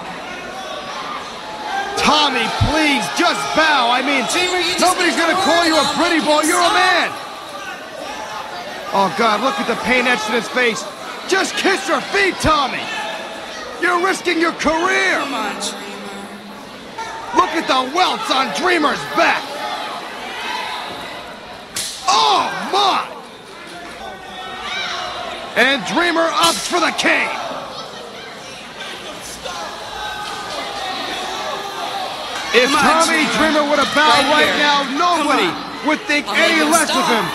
D: Tommy, please, just bow. I mean, nobody's gonna call you a pretty boy. You're a man. Oh, God, look at the pain etched in his face. Just kiss her feet, Tommy. You're risking your career.
G: Come on.
D: Look at the welts on Dreamer's back. Oh, my. And Dreamer opts for the cane. If
G: on,
D: Tommy
G: Dreamer.
D: Dreamer would have bowed
G: Right
D: right, now, nobody would think
G: I'll
D: any
G: make him
D: less of him.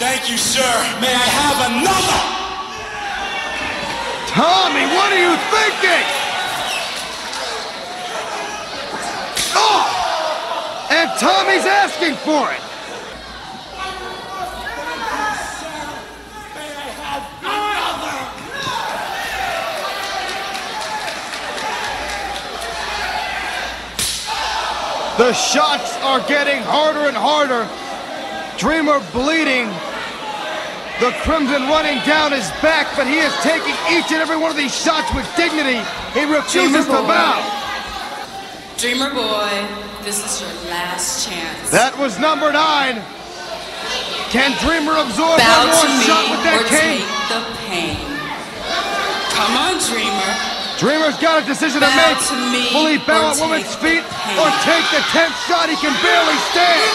E: Thank you, sir. May I have another?
D: Tommy, what are you thinking? And Tommy's asking for it. The shots are getting harder and harder. Dreamer bleeding. The Crimson running down his back, but he is taking each and every one of these shots with dignity. He refuses to bow.
G: Dreamer boy, this is your last chance.
D: That was number nine. Can Dreamer absorb
G: Bow
D: one more shot with that
G: or
D: cane?
G: take the pain. Come on, Dreamer.
D: Dreamer's got a decision to make.
G: to me
D: Will he bow at woman's feet or take the tenth shot? He can barely stand.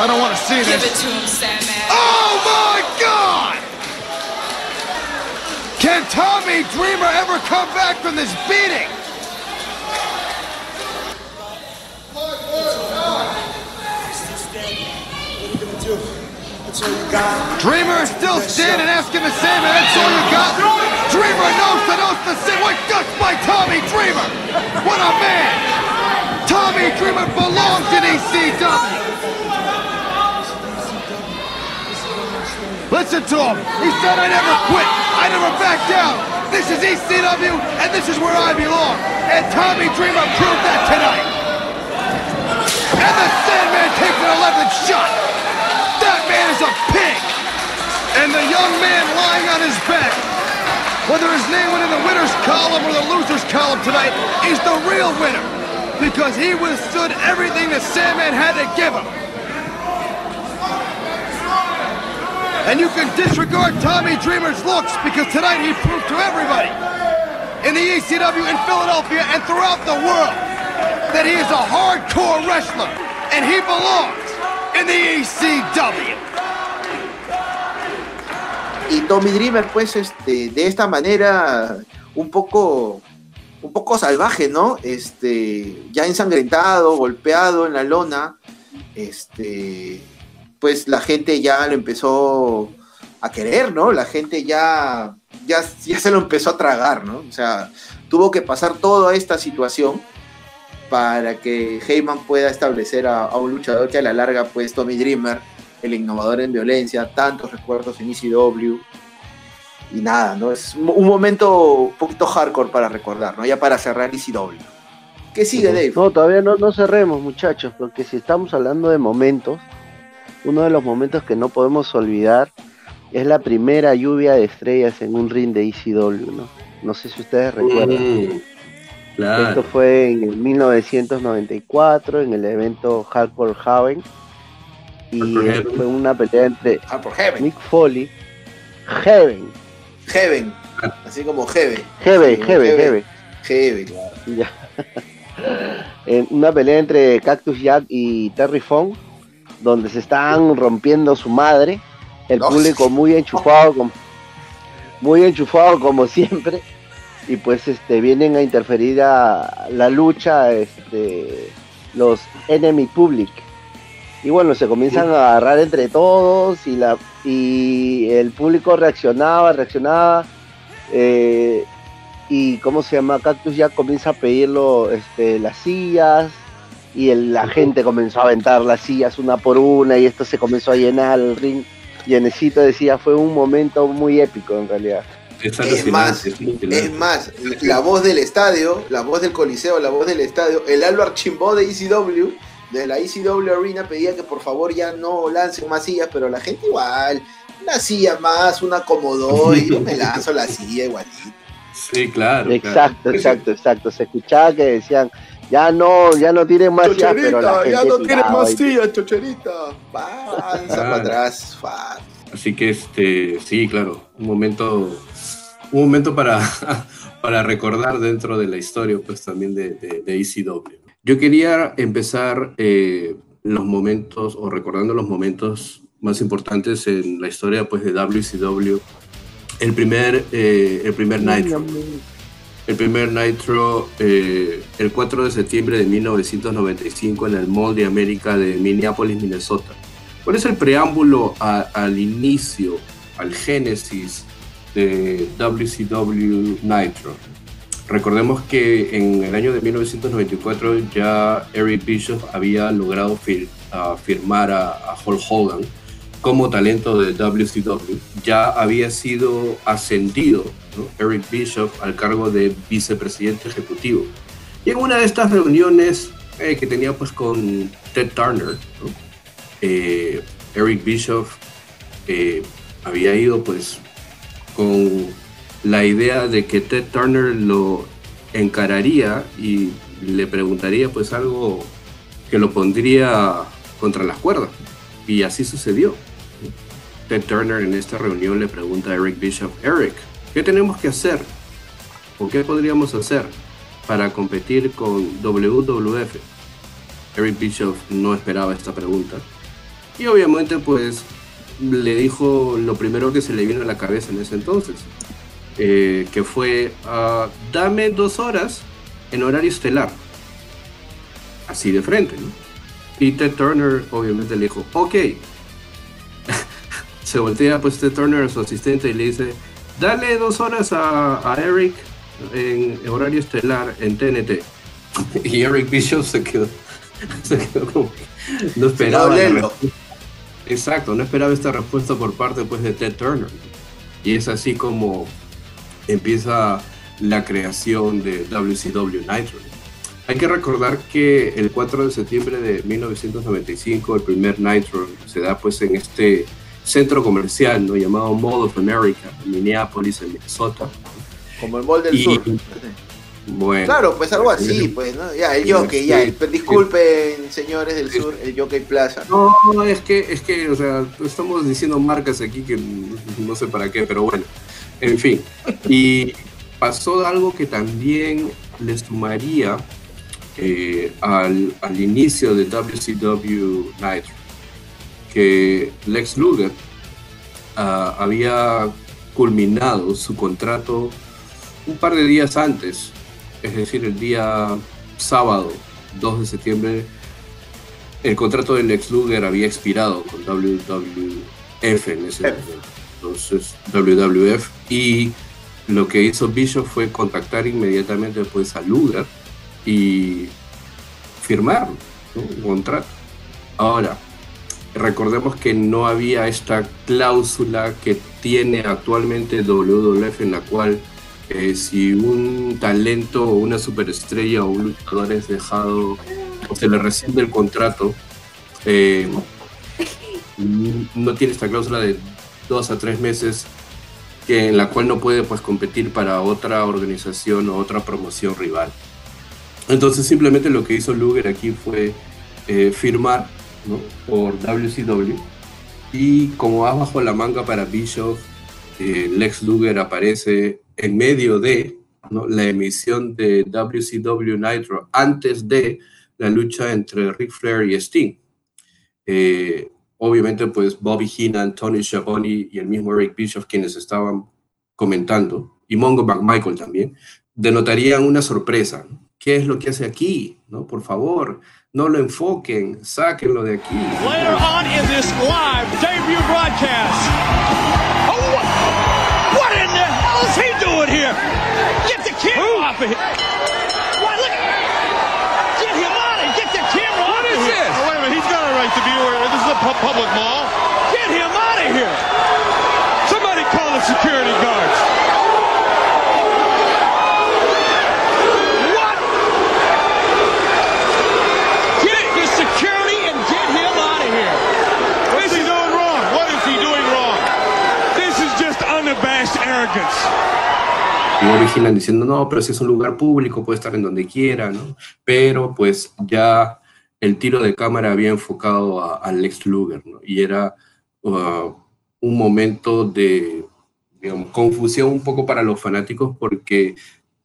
D: I don't want to see
G: Give
D: this.
G: it to him, Sandman.
D: Oh my God! Can Tommy Dreamer ever come back from this beating? Dreamer is still standing asking the same, and that's all you got? Dreamer knows to knows the same. What guts by Tommy Dreamer? What a man! Tommy Dreamer belongs in ECW. Listen to him. He said, I never quit. I never back down. This is ECW, and this is where I belong. And Tommy Dreamer proved that tonight. And the Sandman takes an 11th shot. And the young man lying on his back, whether his name went in the winner's column or the loser's column tonight, is the real winner. Because he withstood everything the Sandman had to give him. And you can disregard Tommy Dreamer's looks because tonight he proved to everybody in the ECW in Philadelphia and throughout the world that he is a hardcore wrestler and he belongs in the ECW.
A: Y Tommy Dreamer, pues, este, de esta manera, un poco, un poco salvaje, ¿no? Este, ya ensangrentado, golpeado en la lona, este, pues la gente ya lo empezó a querer, ¿no? La gente ya, ya, ya se lo empezó a tragar, ¿no? O sea, tuvo que pasar toda esta situación para que Heyman pueda establecer a, a un luchador que a la larga, pues, Tommy Dreamer, el innovador en violencia, tantos recuerdos en ECW. Y nada, ¿no? Es un momento un poquito hardcore para recordar, ¿no? Ya para cerrar ECW. ¿Qué sigue, Dave?
C: No, todavía no, no cerremos, muchachos, porque si estamos hablando de momentos, uno de los momentos que no podemos olvidar es la primera lluvia de estrellas en un ring de ECW, ¿no? No sé si ustedes recuerdan.
B: Mm, claro.
C: Esto fue en el 1994, en el evento Hardcore Haven. Y
B: Heaven.
C: fue una pelea entre
A: Ah, por Heaven.
C: Mick Foley, Heaven,
A: Heaven. Así como Heaven.
C: Heaven,
A: Sí,
C: Heaven, Heaven.
A: Heaven, claro.
C: En una pelea entre Cactus Jack y Terry Fong, donde se están rompiendo su madre, el
A: No.
C: público muy enchufado, como, muy enchufado como siempre, y pues este vienen a interferir a la lucha este, los enemy public. Y bueno, se comienzan a agarrar entre todos y la y el público reaccionaba, reaccionaba. eh, y cómo se llama Cactus ya comienza a pedirlo este, las sillas y el- la gente comenzó a aventar las sillas una por una y esto se comenzó a llenar el ring. Llenecito decía fue un momento muy épico en realidad.
B: Es
A: más,
B: es
A: más, la voz del estadio, la voz del coliseo, la voz del estadio, el Álvaro Chimbó de ECW, de la ECW Arena, pedía que por favor ya no lancen más sillas, pero la gente igual, una silla más, una acomodó y yo me lanzo la silla igualito.
B: Sí, claro.
C: exacto
B: claro.
C: exacto exacto se escuchaba que decían ya no ya no tienen más sillas pero la gente
A: ya no
C: tiraba
A: más sillas, chocherita. Panza
B: Claro.
A: para atrás, fa.
B: Así que este, sí, claro, un momento, un momento para, para recordar dentro de la historia, pues también de, de, de ECW. Yo quería empezar eh, los momentos, o recordando los momentos más importantes en la historia pues, de WCW. El primer, eh, el primer Nitro. El primer Nitro, eh, el 4 de septiembre de 1995 en el Mall de América de Minneapolis, Minnesota. ¿Cuál es el preámbulo a- al inicio, al génesis de WCW Nitro. Recordemos que en el año de 1994 ya Eric Bischoff había logrado firmar a, Hulk Hogan como talento de WCW. Ya había sido ascendido Eric Bischoff al cargo de vicepresidente ejecutivo. Y en una de estas reuniones eh, que tenía pues con Ted Turner, eh, Eric Bischoff eh, había ido pues con la idea de que Ted Turner lo encararía y le preguntaría pues algo que lo pondría contra las cuerdas. Y así sucedió. Ted Turner en esta reunión le pregunta a Eric Bishop, Eric, ¿qué tenemos que hacer? ¿O qué podríamos hacer para competir con WWF? Eric Bishop no esperaba esta pregunta. Y obviamente pues le dijo lo primero que se le vino a la cabeza en ese entonces, eh, que fue, ah, dame dos horas en horario estelar. Así de frente, ¿no? Y Ted Turner obviamente le dijo, ok. se voltea pues Ted Turner a su asistente y le dice, dale dos horas a, Eric en horario estelar en TNT. y Eric Bishop se quedó, se quedó como, no esperaba. Exacto, no esperaba esta respuesta por parte pues, de Ted Turner. Y es así como empieza la creación de WCW Nitro. Hay que recordar que el 4 de septiembre de 1995 el primer Nitro se da pues en este centro comercial ¿no? llamado Mall of America en Minneapolis, en Minnesota.
A: Como el Mall del Sur. Bueno. Claro, pues algo así, pues, ¿no? Ya, el Jockey, ya, disculpen, señores del sur, el Jockey Plaza.
B: No, es que, es que, o sea, estamos diciendo marcas aquí que no sé para qué, pero bueno, en fin. Y pasó algo que también le sumaría eh, al, al, inicio de WCW Nitro, que Lex Luger ah, había culminado su contrato un par de días antes es decir, el día sábado 2 de septiembre, el contrato del ex Luger había expirado con WWF en ese momento. Entonces, WWF. Y lo que hizo Bishop fue contactar inmediatamente pues, a Luger y firmar un contrato. Ahora, recordemos que no había esta cláusula que tiene actualmente WWF en la cual eh, si un talento o una superestrella o un luchador es dejado o se le rescinde el contrato, eh, no tiene esta cláusula de dos a tres meses que, en la cual no puede pues, competir para otra organización o otra promoción rival. Entonces simplemente lo que hizo Luger aquí fue eh, firmar por WCW y como va bajo la manga para Bischoff, Lex Luger aparece en medio de la emisión de WCW Nitro, antes de la lucha entre Ric Flair y Sting. Eh, obviamente, pues Bobby Heenan, Tony Schiavone y el mismo Eric Bischoff, quienes estaban comentando, y Mongo McMichael también, denotarían una sorpresa. ¿Qué es lo que hace aquí? ¿No? Por favor, no lo enfoquen, sáquenlo de aquí. Later on in this live debut broadcast. Oh, hell's he doing here? Get the camera off of him. Why, look. Get him out of Get the camera what off of him. What is this? Oh, wait a minute. He's got a right to be where this is a public mall. Get him out of here. Somebody call the security guards. Y vigilan diciendo, no, pero si es un lugar público, puede estar en donde quiera, ¿no? Pero pues ya el tiro de cámara había enfocado al Lex Luger, ¿no? Y era uh, un momento de confusión un poco para los fanáticos porque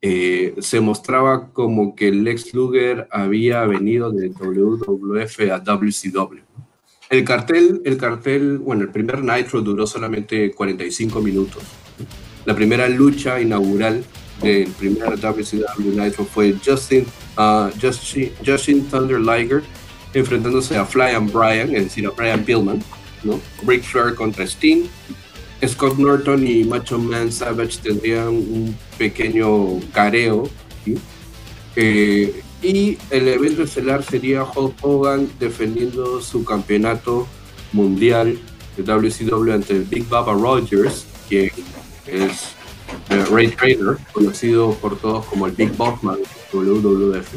B: eh, se mostraba como que Lex Luger había venido de WWF a WCW. El cartel, el cartel, bueno, el primer Nitro duró solamente 45 minutos la primera lucha inaugural del primer WCW Nitro fue Justin, Justin, Justin Thunder Liger enfrentándose a Fly and Brian, es decir, a Brian Pillman, ¿no? Ric Flair contra Sting, Scott Norton y Macho Man Savage tendrían un pequeño careo. Eh, y el evento estelar sería Hulk Hogan defendiendo su campeonato mundial de WCW ante Big Baba Rogers, quien es eh, Ray Trader, conocido por todos como el Big Bossman WWF.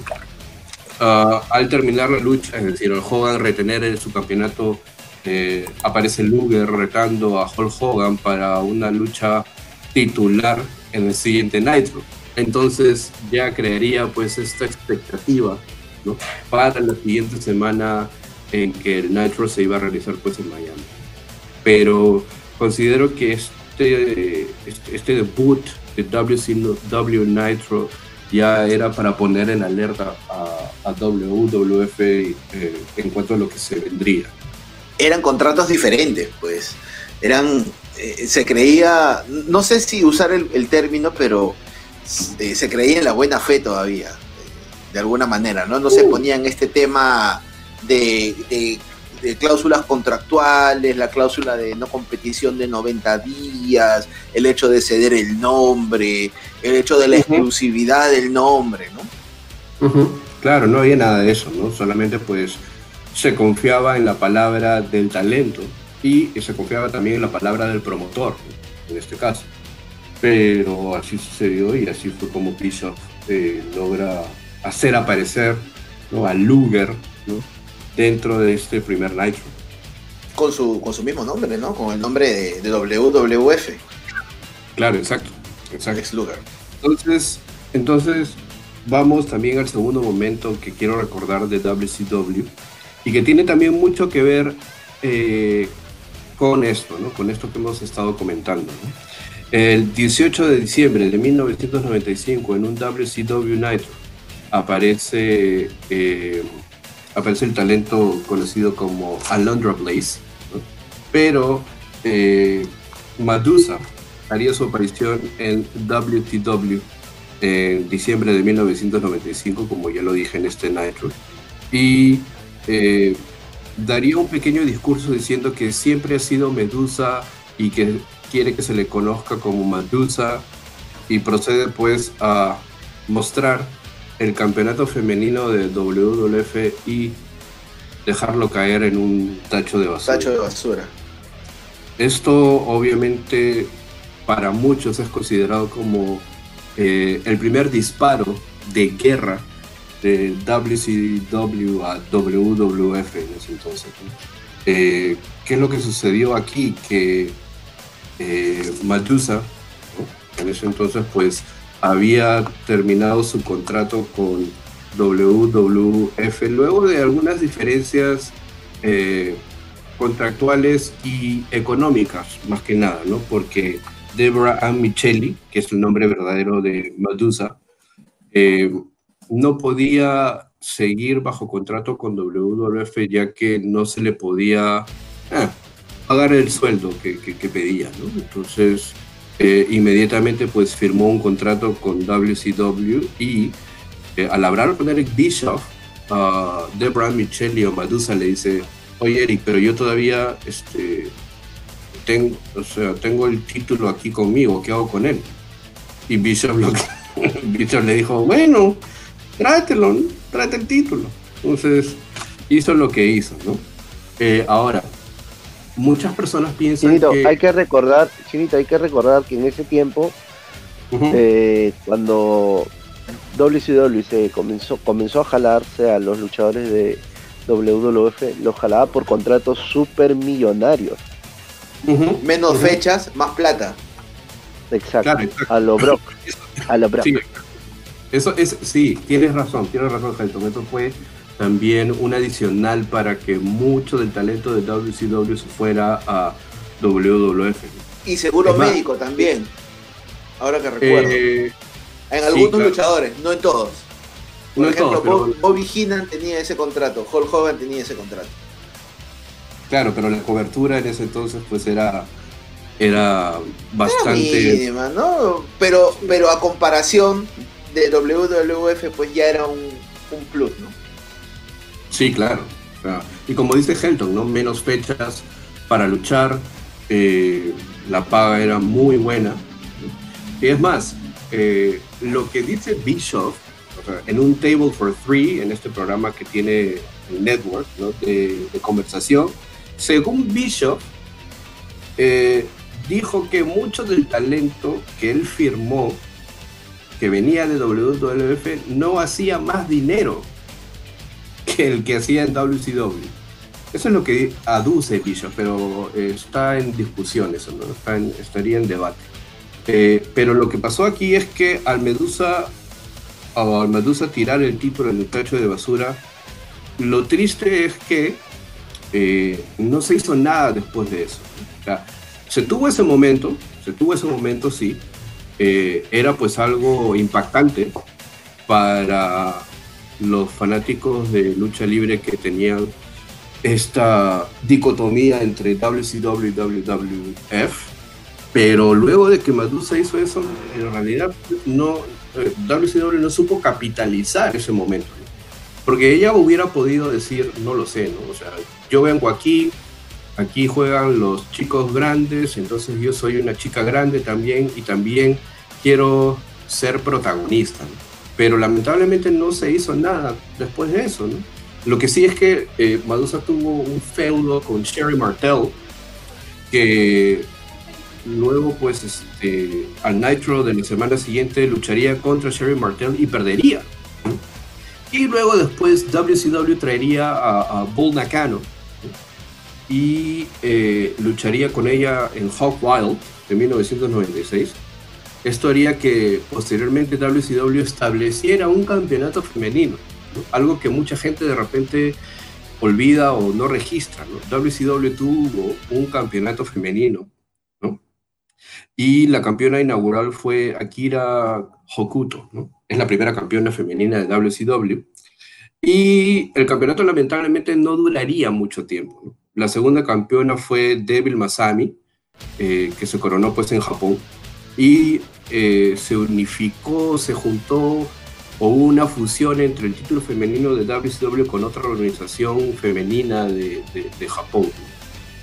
B: Ah, al terminar la lucha, es decir, Hogan retener su campeonato, eh, aparece Luger retando a Hulk Hogan para una lucha titular en el siguiente Nitro. Entonces ya crearía pues esta expectativa ¿no? para la siguiente semana en que el Nitro se iba a realizar pues en Miami. Pero considero que este, este, este debut de WCW Nitro ya era para poner en alerta a, a WWF eh, en cuanto a lo que se vendría.
A: Eran contratos diferentes, pues. Eran, eh, se creía, no sé si usar el, término, pero eh, se creía en la buena fe todavía, de alguna manera, ¿no? No se uh. ponía en este tema de, de de cláusulas contractuales, la cláusula de no competición de 90 días, el hecho de ceder el nombre, el hecho de la exclusividad del nombre, ¿no?
B: Claro, no había nada de eso, ¿no? Solamente pues se confiaba en la palabra del talento y se confiaba también en la palabra del promotor, en este caso. Pero así sucedió y así fue como Bishop eh, logra hacer aparecer ¿no? a Luger, ¿no? dentro de este primer Nitro.
A: Con su, con su mismo nombre, ¿no? Con el nombre de, WWF.
B: Claro, exacto. Exacto.
A: Luger.
B: Entonces, entonces, vamos también al segundo momento que quiero recordar de WCW y que tiene también mucho que ver eh, con esto, ¿no? Con esto que hemos estado comentando. El 18 de diciembre de 1995, en un WCW Nitro, aparece eh, aparece el talento conocido como Alondra Blaze, pero eh, Madusa haría su aparición en WTW en diciembre de 1995, como ya lo dije en este Nitro, y eh, daría un pequeño discurso diciendo que siempre ha sido Medusa y que quiere que se le conozca como Medusa y procede pues a mostrar el campeonato femenino de WWF y dejarlo caer en un tacho de basura.
A: Tacho de basura.
B: Esto obviamente para muchos es considerado como eh, el primer disparo de guerra de WCW a WWF en ese entonces. Eh, ¿Qué es lo que sucedió aquí? Que eh, en ese entonces pues había terminado su contrato con WWF luego de algunas diferencias eh, contractuales y económicas, más que nada, ¿no? Porque Deborah Ann Michelli, que es el nombre verdadero de Medusa, eh, no podía seguir bajo contrato con WWF ya que no se le podía ah, pagar el sueldo que, pedía, ¿no? Entonces, eh, inmediatamente pues firmó un contrato con WCW y eh, al hablar con Eric Bischoff, uh, Debra Michelli o Madusa le dice, oye Eric, pero yo todavía este, tengo, o sea, tengo el título aquí conmigo, ¿qué hago con él? Y Bischoff, le dijo, bueno, tráetelo, tráete el título. Entonces hizo lo que hizo, ¿no? Eh, ahora, muchas personas piensan
C: Chinito, que... hay que recordar, Chinito, hay que recordar que en ese tiempo, eh, cuando WCW se comenzó, comenzó a jalarse a los luchadores de WWF, los jalaba por contratos super millonarios.
A: Menos fechas, más plata.
C: Exacto. A lo Brock. a lo Brock.
B: Eso es, sí, tienes razón, tienes razón, Helton. Eso fue también un adicional para que mucho del talento de WCW se fuera a WWF.
A: Y seguro médico también, ahora que recuerdo. Eh, en algunos luchadores, no en todos. Por ejemplo, Bobby Heenan tenía ese contrato, Hulk Hogan tenía ese contrato.
B: Claro, pero la cobertura en ese entonces pues era era bastante
A: ¿no? Pero pero a comparación de WWF pues ya era un, un plus, ¿no?
B: Sí, claro. Y como dice Helton, ¿no? Menos fechas para luchar, eh, la paga era muy buena. Y es más, eh, lo que dice Bischoff en un Table for Three, en este programa que tiene el network de, conversación, según Bischoff, eh, dijo que mucho del talento que él firmó, que venía de WWF, no hacía más dinero que el que hacía en WCW. Eso es lo que aduce Bischoff, pero eh, está en discusión eso. Está estaría en debate. Eh, pero lo que pasó aquí es que al Medusa, al Medusa tirar el título en el tacho de basura, lo triste es que eh, no se hizo nada después de eso. se tuvo ese momento, se tuvo ese momento, sí. era pues algo impactante para los fanáticos de lucha libre que tenían esta dicotomía entre WCW y WWF, pero luego de que Medusa hizo eso, en realidad no, WCW eh, no supo capitalizar ese momento, porque ella hubiera podido decir, no lo sé, ¿no? o sea, yo vengo aquí, aquí juegan los chicos grandes, entonces yo soy una chica grande también y también quiero ser protagonista, pero lamentablemente no se hizo nada después de eso, ¿no? Lo que sí es que eh, Madusa tuvo un feudo con Sherry Martel, que luego, pues, este, al Nitro de la semana siguiente lucharía contra Sherry Martel y perdería. Y luego después WCW traería a, Bull Nakano y eh, lucharía con ella en Hawk Wild de 1996. Esto haría que posteriormente WCW estableciera un campeonato femenino algo que mucha gente de repente olvida o no registra. WCW tuvo un campeonato femenino, y la campeona inaugural fue Akira Hokuto, es la primera campeona femenina de WCW. Y el campeonato lamentablemente no duraría mucho tiempo. La segunda campeona fue Devil Masami, eh, que se coronó pues en Japón. Y eh, se unificó, se juntó o una fusión entre el título femenino de WCW con otra organización femenina de, Japón.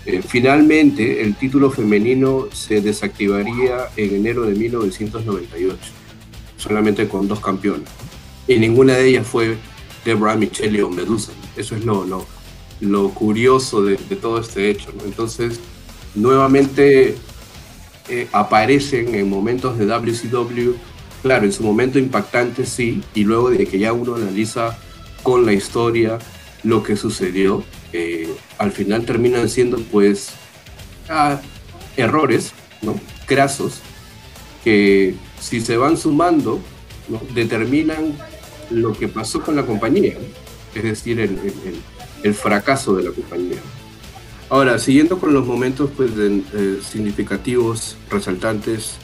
B: Eh, finalmente, el título femenino se desactivaría en enero de 1998, solamente con dos campeonas. Y ninguna de ellas fue Deborah Michelli o Medusa. Eso es lo, lo, lo curioso de, todo este hecho. Entonces, nuevamente eh, aparecen en momentos de WCW claro, en su momento impactante sí, y luego de que ya uno analiza con la historia lo que sucedió, eh, al final terminan siendo pues errores, ¿no? Crasos, que si se van sumando, determinan lo que pasó con la compañía, es decir, el, fracaso de la compañía. Ahora, siguiendo con los momentos pues, eh, significativos, resaltantes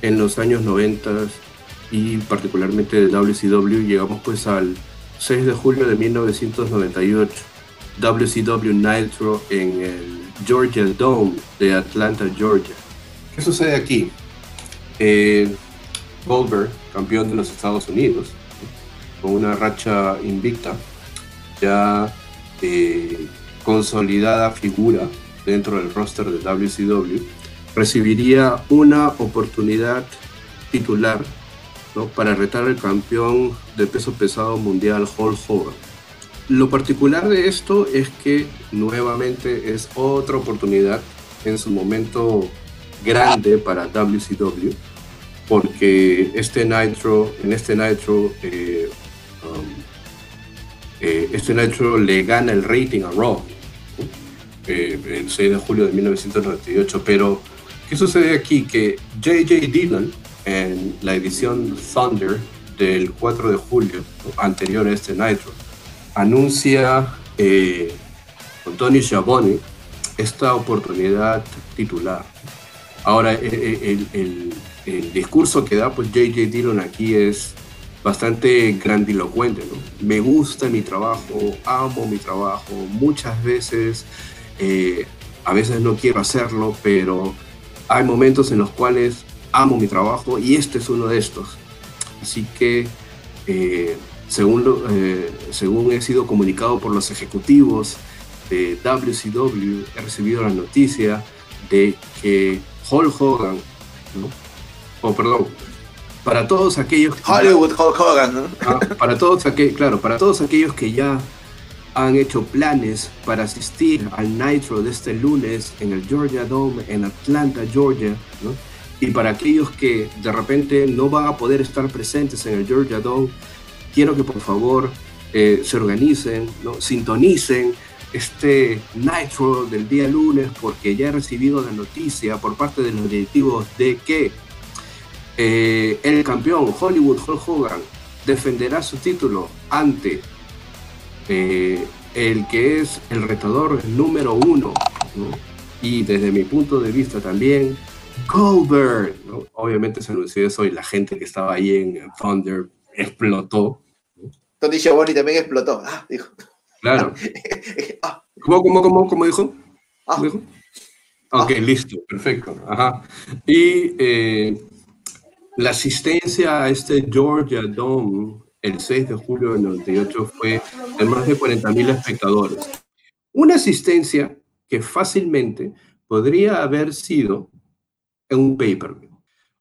B: en los años 90, y particularmente de WCW, llegamos pues al 6 de julio de 1998, WCW Nitro en el Georgia Dome de Atlanta, Georgia. ¿Qué sucede aquí? Eh, Goldberg, campeón de los Estados Unidos, con una racha invicta, ya consolidada figura dentro del roster de WCW, recibiría una oportunidad titular para retar al campeón de peso pesado mundial Hulk Hogan. Lo particular de esto es que nuevamente es otra oportunidad en su momento grande para WCW, porque este Nitro, en este Nitro, eh, eh, este Nitro le gana el rating a Raw eh, el 6 de julio de 1998. Pero, ¿qué sucede aquí? Que JJ Dillon, en la edición Thunder del 4 de julio, anterior a este Nitro, anuncia eh, con Tony Schiavone esta oportunidad titular. Ahora, eh, eh, el, discurso que da pues JJ Dillon aquí es bastante grandilocuente. Me gusta mi trabajo, amo mi trabajo, muchas veces, a veces no quiero hacerlo, pero hay momentos en los cuales amo mi trabajo y este es uno de estos. Así que, eh, según, eh, según he sido comunicado por los ejecutivos de WCW, he recibido la noticia de que Hulk Hogan, ¿no? o perdón, para todos aquellos que
A: Hollywood Hulk Hogan, ¿no?
B: Ah, para todos aquellos, claro, para todos aquellos que ya han hecho planes para asistir al Nitro de este lunes en el Georgia Dome en Atlanta, Georgia, ¿no? Y para aquellos que de repente no van a poder estar presentes en el Georgia Dome, quiero que por favor eh, se organicen, ¿no? sintonicen este Nitro del día lunes porque ya he recibido la noticia por parte de los directivos de que eh, el campeón Hollywood Hulk Hogan defenderá su título ante eh, el que es el retador número uno, ¿no? y desde mi punto de vista también, Goldberg. ¿no? Obviamente se anunció eso y la gente que estaba ahí en Thunder explotó.
A: Tony Schiavone también explotó. Ah, dijo.
B: Claro.
A: Ah,
B: ¿Cómo, cómo, cómo, cómo dijo?
A: ah.
B: ¿Cómo dijo? Ok, listo, perfecto. Ajá. Y eh, la asistencia a este Georgia Dome el 6 de julio del 98 fue de más de 40.000 espectadores. Una asistencia que fácilmente podría haber sido en un pay-per-view.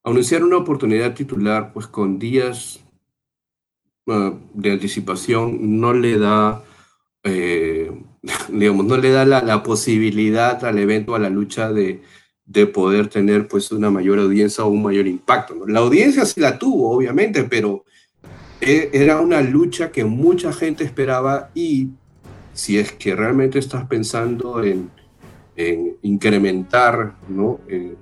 B: Anunciar una oportunidad titular, pues con días uh, de anticipación, no le da, eh, digamos, no le da la, la, posibilidad al evento, a la lucha de, de, poder tener pues una mayor audiencia o un mayor impacto. La audiencia sí la tuvo, obviamente, pero era una lucha que mucha gente esperaba y si es que realmente estás pensando en, en incrementar ¿no? Eh,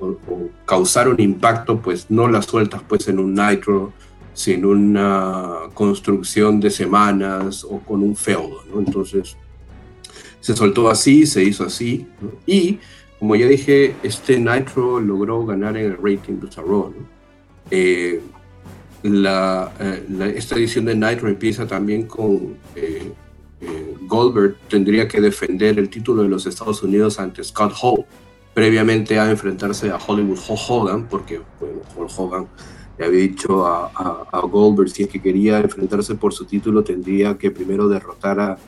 B: o, causar un impacto, pues no la sueltas pues en un nitro, sino una construcción de semanas o con un feudo. ¿no? Entonces se soltó así, se hizo así y como ya dije, este nitro logró ganar en el rating de Raw. ¿no? Eh, la, eh, la, esta edición de Nitro empieza también con eh, eh, Goldberg tendría que defender el título de los Estados Unidos ante Scott Hall, previamente a enfrentarse a Hollywood Hogan, porque bueno, Hogan le había dicho a, a, a, Goldberg si es que quería enfrentarse por su título tendría que primero derrotar a,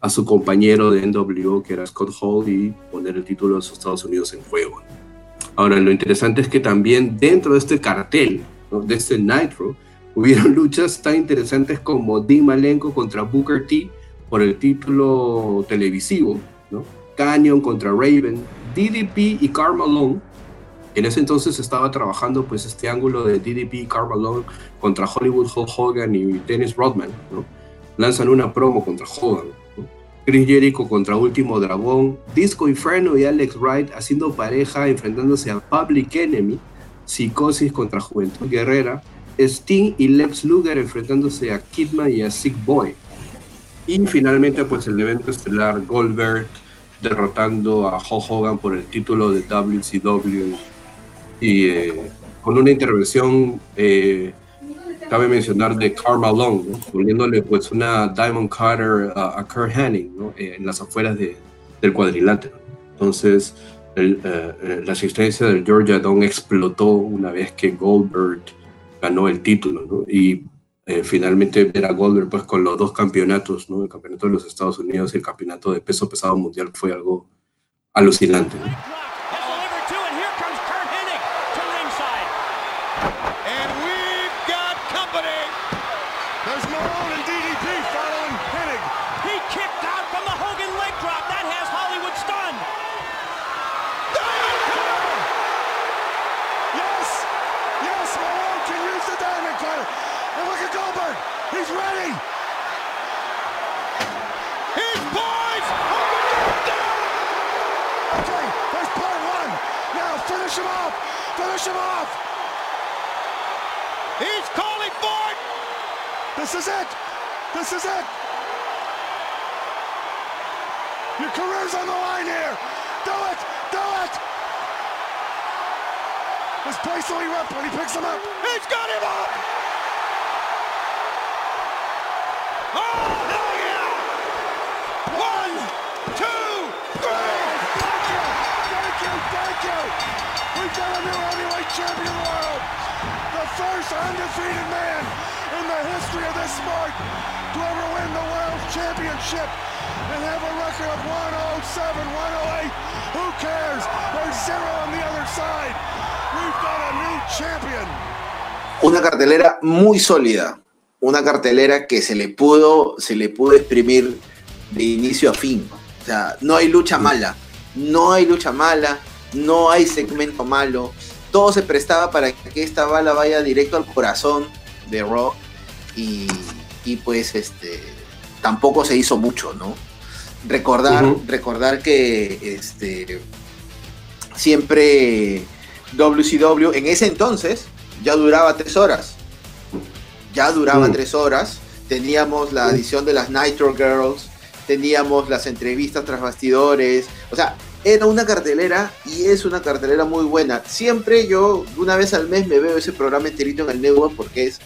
B: a su compañero de NWO, que era Scott Hall, y poner el título de los Estados Unidos en juego. Ahora, lo interesante es que también dentro de este cartel, de este Nitro, hubieron luchas tan interesantes como Dean Malenko contra Booker T por el título televisivo, ¿no? Canyon contra Raven, DDP y Carmalone. En ese entonces estaba trabajando pues este ángulo de DDP y Carmalone contra Hollywood Hulk Hogan y Dennis Rodman. Lanzan una promo contra Hogan. Chris Jericho contra Último Dragón, Disco Inferno y Alex Wright haciendo pareja enfrentándose a Public Enemy, Psicosis contra Juventud Guerrera, Sting y Lex Luger enfrentándose a Kidman y a Sick Boy. Y finalmente, pues el evento estelar Goldberg derrotando a Hulk Hogan por el título de WCW y eh, con una intervención, eh, cabe mencionar, de Karl Malone, ¿no? poniéndole pues una Diamond Cutter a, a Kurt Hennig ¿no? eh, en las afueras de, del cuadrilátero. Entonces, el, eh, la asistencia del Georgia Dome explotó una vez que Goldberg ganó el título, ¿no? Y eh, finalmente ver a Goldberg pues con los dos campeonatos, ¿no? El campeonato de los Estados Unidos y el campeonato de peso pesado mundial fue algo alucinante, ¿no?
F: This is it! This is it! Your career's on the line here! Do it! Do it! This place will erupt when he picks him up. He's got him up! Oh, yeah! One, two, three! Thank you! Thank you! Thank you! We've got a new heavyweight champion of the world! The first undefeated man in the history of this sport to ever win the world championship and have a record of 107, 108. Who cares? There's
A: Una cartelera muy sólida, una cartelera que se le pudo, se le pudo exprimir de inicio a fin. O sea, no hay lucha mala, no hay lucha mala, no hay segmento malo. Todo se prestaba para que esta bala vaya directo al corazón de Raw y, y pues este tampoco se hizo mucho, ¿no? Recordar, recordar que este siempre WCW en ese entonces ya duraba tres horas. Ya duraba
B: Mm.
A: tres horas. Teníamos la
B: Mm.
A: edición de las Nitro Girls, teníamos las entrevistas tras bastidores. O sea, era una cartelera y es una cartelera muy buena. Siempre yo, una vez al mes, me veo ese programa enterito en el network porque es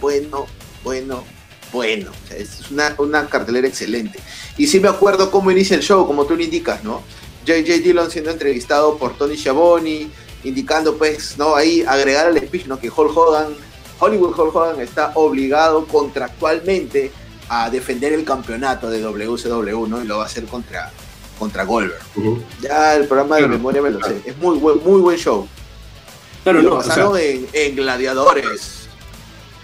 A: bueno, bueno, bueno. Es una, una cartelera excelente. Y sí me acuerdo cómo inicia el show, como tú lo indicas, ¿no? JJ Dillon siendo entrevistado por Tony Schiavone, indicando pues, ¿no? Ahí agregar al speech, ¿no? Que Hulk Hogan, Hollywood Hulk Hogan está obligado contractualmente a defender el campeonato de WCW, ¿no? Y lo va a hacer contra, contra Goldberg. Ya el programa de
B: Claro,
A: memoria me lo
B: claro.
A: sé. Es muy buen, muy buen show.
B: Claro,
A: lo
B: no, o sea,
A: pasaron en, en Gladiadores.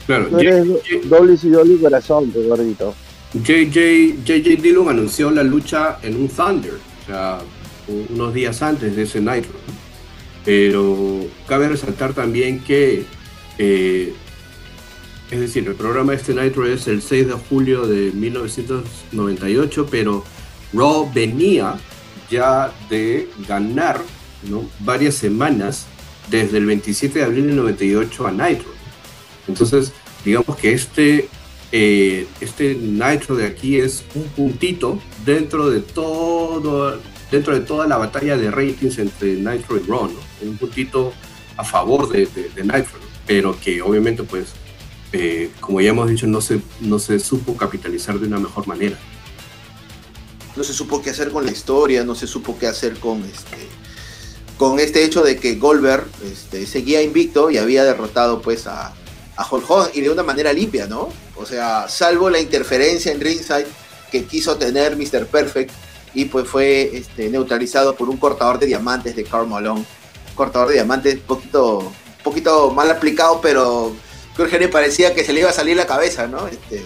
B: claro.
H: No eres WCW corazón, tu gordito.
B: JJ, JJ Dillon anunció la lucha en un Thunder, o sea, unos días antes de ese Nitro. Pero cabe resaltar también que, eh, es decir, el programa de este Nitro es el 6 de julio de 1998, pero Raw venía ya de ganar varias semanas desde el 27 de abril del 98 a Nitro. Entonces, digamos que este eh, este Nitro de aquí es un puntito dentro de todo dentro de toda la batalla de ratings entre Nitro y Raw, un puntito a favor de, de- Nitro, pero que obviamente pues eh, como ya hemos dicho no se, no se supo capitalizar de una mejor manera.
A: No se supo qué hacer con la historia, no se supo qué hacer con este con este hecho de que Goldberg este, seguía invicto y había derrotado pues a, a Hulk Hogan y de una manera limpia, ¿no? O sea, salvo la interferencia en ringside que quiso tener Mr. Perfect y pues fue este, neutralizado por un cortador de diamantes de Karl Malone. Cortador de diamantes poquito, poquito mal aplicado, pero creo que le parecía que se le iba a salir la cabeza, ¿no? Este,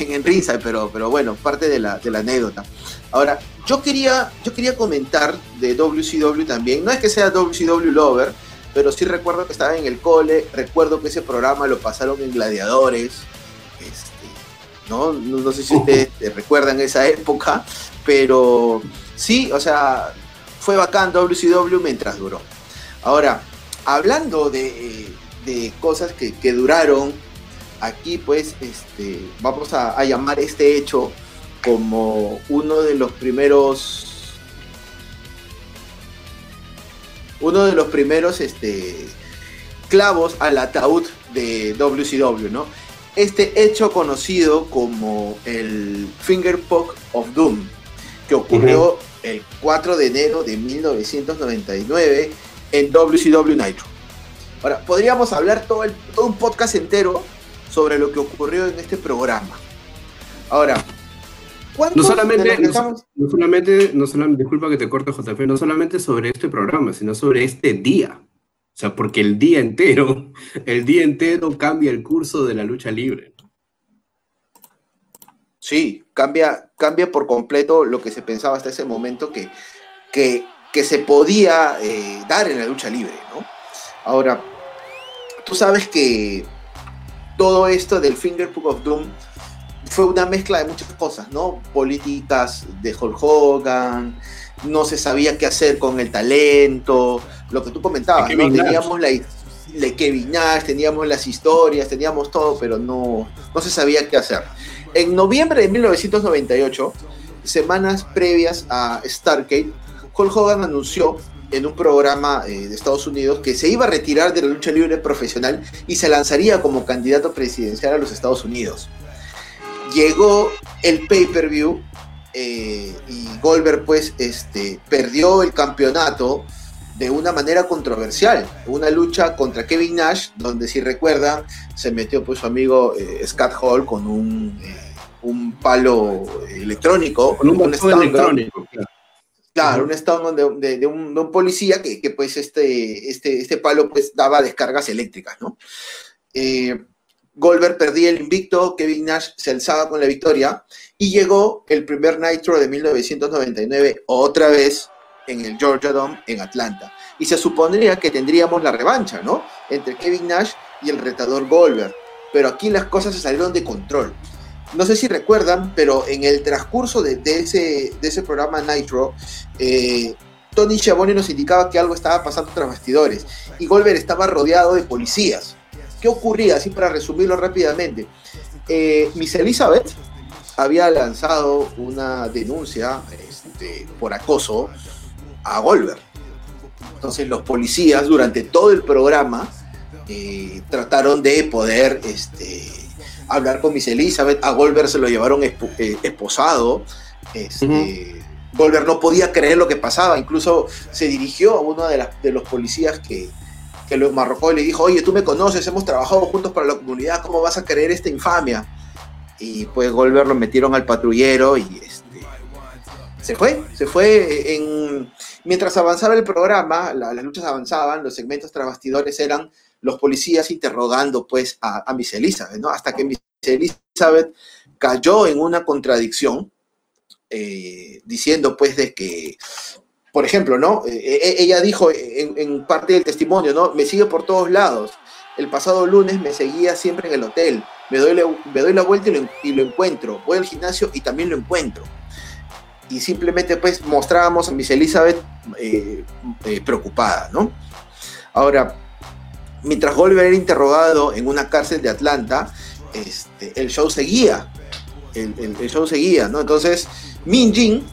A: en, ringside, pero, pero bueno, parte de la, de la anécdota. Ahora, yo quería, yo quería comentar de WCW también, no es que sea WCW Lover, pero sí recuerdo que estaba en el cole, recuerdo que ese programa lo pasaron en Gladiadores, este, ¿no? No, no sé si ustedes recuerdan esa época, pero sí, o sea, fue bacán WCW mientras duró. Ahora, hablando de, de cosas que, que duraron, aquí pues este, vamos a, a llamar este hecho como uno de los primeros uno de los primeros este, clavos al ataúd de WCW, ¿no? Este hecho conocido como el Finger Poke of Doom, que ocurrió el 4 de enero de 1999 en WCW Nitro. Ahora, podríamos hablar todo, el- todo un podcast entero sobre lo que ocurrió en este programa. Ahora,
B: No
A: ¿cuántos de
B: solamente, no, solamente, no solamente, disculpa que te corte JF, no solamente sobre este programa, sino sobre este día. O sea, porque el día entero, el día entero cambia el curso de la lucha libre.
A: Sí, cambia, cambia por completo lo que se pensaba hasta ese momento que, que, que se podía eh, dar en la lucha libre, ¿no? Ahora, tú sabes que todo esto del Finger Poke of Doom fue una mezcla de muchas cosas, ¿no? Políticas de Hulk Hogan, no se sabía qué hacer con el talento, lo que tú comentabas, ¿no? Teníamos la de Kevin Nash, teníamos las historias, teníamos todo, pero no, no se sabía qué hacer. En noviembre de 1998, semanas previas a Starcade, Hulk Hogan anunció en un programa eh, de Estados Unidos que se iba a retirar de la lucha libre profesional y se lanzaría como candidato presidencial a los Estados Unidos. Llegó el pay-per-view eh, y Goldberg pues este, perdió el campeonato de una manera controversial, una lucha contra Kevin Nash, donde si recuerdan se metió pues su amigo eh, Scott Hall con un, un palo electrónico,
B: Con un
A: un
B: electrónico. Claro.
A: Un stun de, de, un, de, un, policía que, que, pues este, este, este palo pues daba descargas eléctricas, ¿no? Eh, Goldberg perdía el invicto, Kevin Nash se alzaba con la victoria y llegó el primer Nitro de 1999 otra vez en el Georgia Dome en Atlanta. Y se supondría que tendríamos la revancha, ¿no? Entre Kevin Nash y el retador Goldberg. Pero aquí las cosas se salieron de control. No sé si recuerdan, pero en el transcurso de, ese, de ese programa Nitro, eh, Tony Schiavone nos indicaba que algo estaba pasando tras bastidores y Goldberg estaba rodeado de policías. ¿Qué ocurría? Así para resumirlo rápidamente. Eh, Miss Elizabeth había lanzado una denuncia este, por acoso a Goldberg. Entonces los policías durante todo el programa eh, trataron de poder este, hablar con Miss Elizabeth. A Goldberg se lo llevaron eh, esposado. Este, Goldberg no podía creer lo que pasaba. Incluso se dirigió a uno de, de los policías que, que lo marrocó y le dijo, oye, tú me conoces, hemos trabajado juntos para la comunidad, ¿cómo vas a creer esta infamia? Y pues Goldberg lo metieron al patrullero y este, se fue, se fue. En, mientras avanzaba el programa, las luchas avanzaban, los segmentos tras bastidores eran los policías interrogando pues a, a Miss Elizabeth, ¿no? Hasta que Miss Elizabeth cayó en una contradicción, eh, diciendo pues de que por ejemplo, ¿no? Eh, eh, ella dijo en, parte del testimonio, ¿no? Me sigue por todos lados. El pasado lunes me seguía siempre en el hotel. Me doy la, me doy la vuelta y lo, encuentro. Voy al gimnasio y también lo encuentro. Y simplemente pues mostrábamos a Miss Elizabeth preocupada, ¿no? Ahora, mientras Goldberg era interrogado en una cárcel de Atlanta, este, el show seguía. El, show seguía, ¿no? Entonces, Min Jin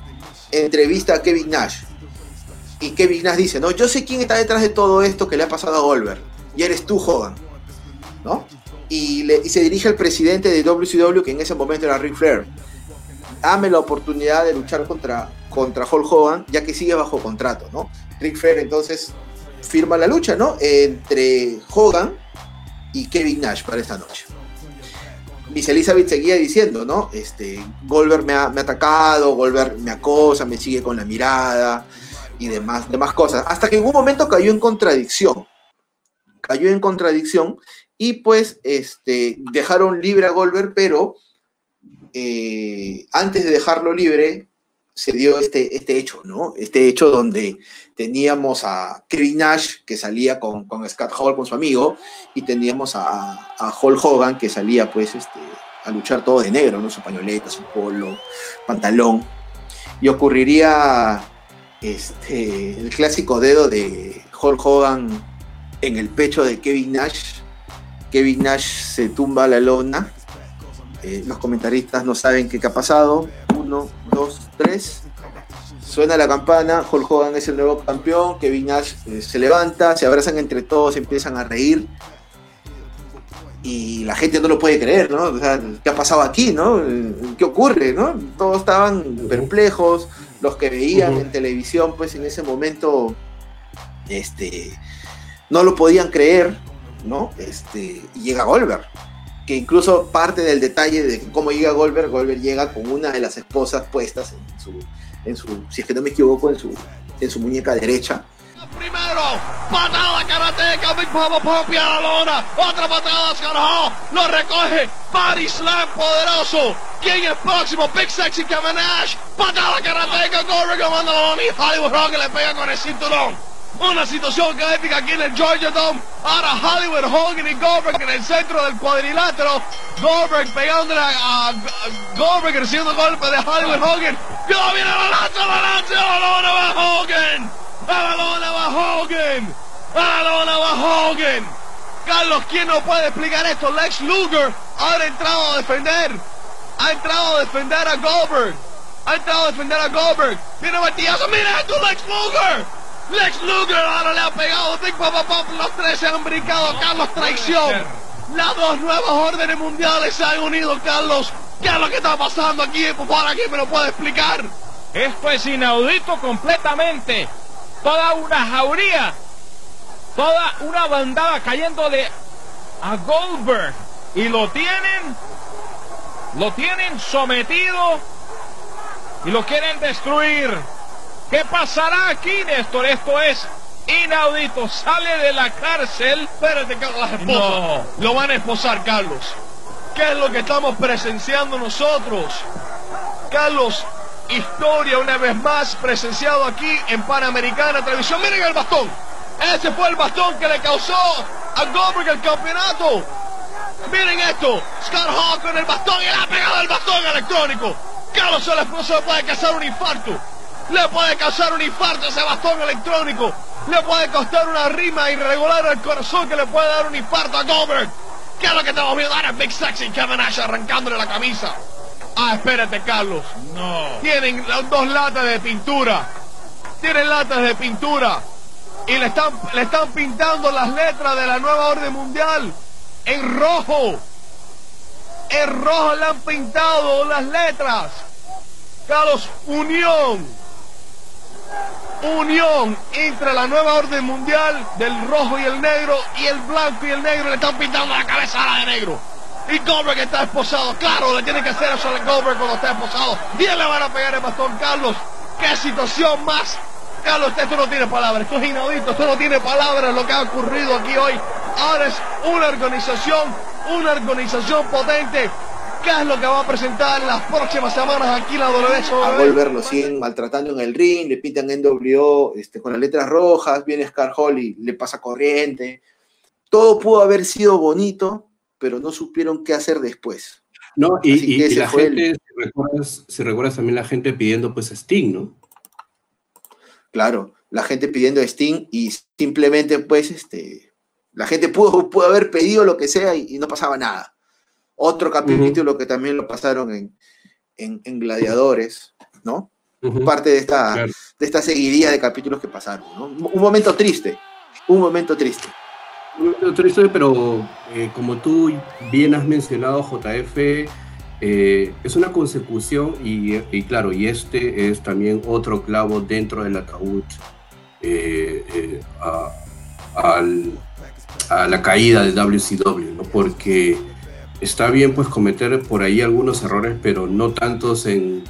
A: entrevista a Kevin Nash y Kevin Nash dice, no, yo sé quién está detrás de todo esto que le ha pasado a Goldberg. Y eres tú, Hogan. ¿No? Y, se dirige al presidente de WCW, que en ese momento era Ric Flair. Dame la oportunidad de luchar contra, contra Hulk Hogan, ya que sigue bajo contrato, ¿no? Ric Flair entonces firma la lucha, ¿no? Entre Hogan y Kevin Nash para esta noche. Miss Elizabeth seguía diciendo, ¿no? Este, Goldberg me ha, me ha atacado, Goldberg me acosa, me sigue con la mirada, y demás, demás cosas. Hasta que en un momento cayó en contradicción. Cayó en contradicción y pues este, dejaron libre a Goldberg, pero eh, antes de dejarlo libre se dio este, este hecho, ¿no? Este hecho donde teníamos a Kevin Nash que salía con, con Scott Hall, con su amigo, y teníamos a, a Hulk Hogan que salía pues este, a luchar todo de negro, ¿no? Su pañoleta, su polo, pantalón. Y ocurriría este, el clásico dedo de Hulk Hogan en el pecho de Kevin Nash. Kevin Nash se tumba a la lona. Eh, los comentaristas no saben qué, ha pasado. Uno, dos, tres. Suena la campana, Hulk Hogan es el nuevo campeón, Kevin Nash eh, se levanta, se abrazan entre todos, empiezan a reír. Y la gente no lo puede creer, ¿no? O sea, ¿qué ha pasado aquí, no? ¿Qué ocurre, no? Todos estaban perplejos, los que veían en televisión, pues en ese momento, este, no lo podían creer, ¿no? Este, y llega Goldberg, que incluso parte del detalle de cómo llega Goldberg, Goldberg llega con una de las esposas puestas en su, en su si es que no me equivoco, en su, en su muñeca derecha.
I: Primero, patada karateca, Big Papa Poppy a la lona, otra patada Scott lo recoge, Body Slam poderoso, ¿Quién es próximo? Big Sexy Kevin Nash. Patada karateca, corre comando la y Hollywood Rock le pega con el cinturón. Una situación caótica aquí en el Georgia Dome. Ahora Hollywood Hogan y Goldberg en el centro del cuadrilátero. Goldberg pegándole a, Goldberg recibiendo golpe de Hollywood Hogan. ¡Ya viene la lanza, la lanza! ¡A la lona va Hogan! ¡A la lona va Hogan! ¡A la lona va Hogan! Carlos, ¿quién no puede explicar esto? Lex Luger ha entrado a defender ha entrado a defender a Goldberg. Ha entrado a defender a Goldberg. Tiene martillazo. Mira esto, Lex Luger. Lex Luger ahora le ha pegado. Big Papa Pop. Los tres se han brincado. Carlos, traición. Las dos nuevas órdenes mundiales se han unido, Carlos. ¿Qué es lo que está pasando aquí? Por favor, ¿quién me lo puede explicar?
J: Esto es inaudito completamente. Toda una jauría. Toda una bandada cayéndole a Goldberg. Y lo tienen lo tienen sometido y lo quieren destruir. ¿Qué pasará aquí, Néstor? Esto es inaudito. Sale de la cárcel.
I: Espérate, Carlos, las esposas. Lo van a esposar, Carlos. ¿Qué es lo que estamos presenciando nosotros? Carlos, historia una vez más presenciado aquí en Panamericana Televisión. Miren el bastón. Ese fue el bastón que le causó a Goldberg el campeonato. Miren esto. Scott Hall con el bastón y le ha pegado el bastón electrónico. Carlos el esposo le puede causar un infarto. Le puede causar un infarto ese bastón electrónico. Le puede costar una rima irregular al corazón que le puede dar un infarto a Goldberg. ¿Qué es lo que estamos viendo ahora? Big Sexy Kevin Nash arrancándole la camisa. Ah, espérate, Carlos.
J: No.
I: Tienen dos latas de pintura. Tienen latas de pintura. Y le están, le están pintando las letras de la nueva orden mundial en rojo. En rojo le han pintado las letras. Carlos, unión. Unión entre la nueva orden mundial del rojo y el negro y el blanco y el negro le están pintando la cabeza a la de negro. Y Goldberg está esposado. Claro, le tiene que hacer eso a Goldberg cuando está esposado. Bien le van a pegar el bastón, Carlos. ¡Qué situación más! Carlos, esto no tiene palabras. Esto es inaudito. Esto no tiene palabras lo que ha ocurrido aquí hoy. Ahora es una organización, una organización potente. ¿Qué es lo que va a presentar en las próximas semanas aquí en la WSOW?
A: A Goldberg lo siguen maltratando en el ring, le pintan NWO este, con las letras rojas, viene Scar Hall y le pasa corriente. Todo pudo haber sido bonito, pero no supieron qué hacer después.
B: No, y,
A: Así
B: y-
A: que
B: y
A: ese
B: la
A: fue
B: gente,
A: el-
B: si recuerdas, si recuerdas también la gente pidiendo pues Sting, ¿no?
A: Claro, la gente pidiendo Sting y simplemente pues este, la gente pudo, pudo haber pedido lo que sea y, y no pasaba nada. Otro capítulo que también lo pasaron en, en, en Gladiadores, ¿no? Parte de esta,
B: Claro.
A: de esta seguidilla de capítulos que pasaron, ¿no? Un momento triste, un momento triste.
B: Otra historia, pero eh, como tú bien has mencionado, JF, eh, es una consecución y, y claro, y este es también otro clavo dentro del ataúd eh, a, al- a la caída de WCW, ¿no? Porque está bien pues cometer por ahí algunos errores, pero no tantos en,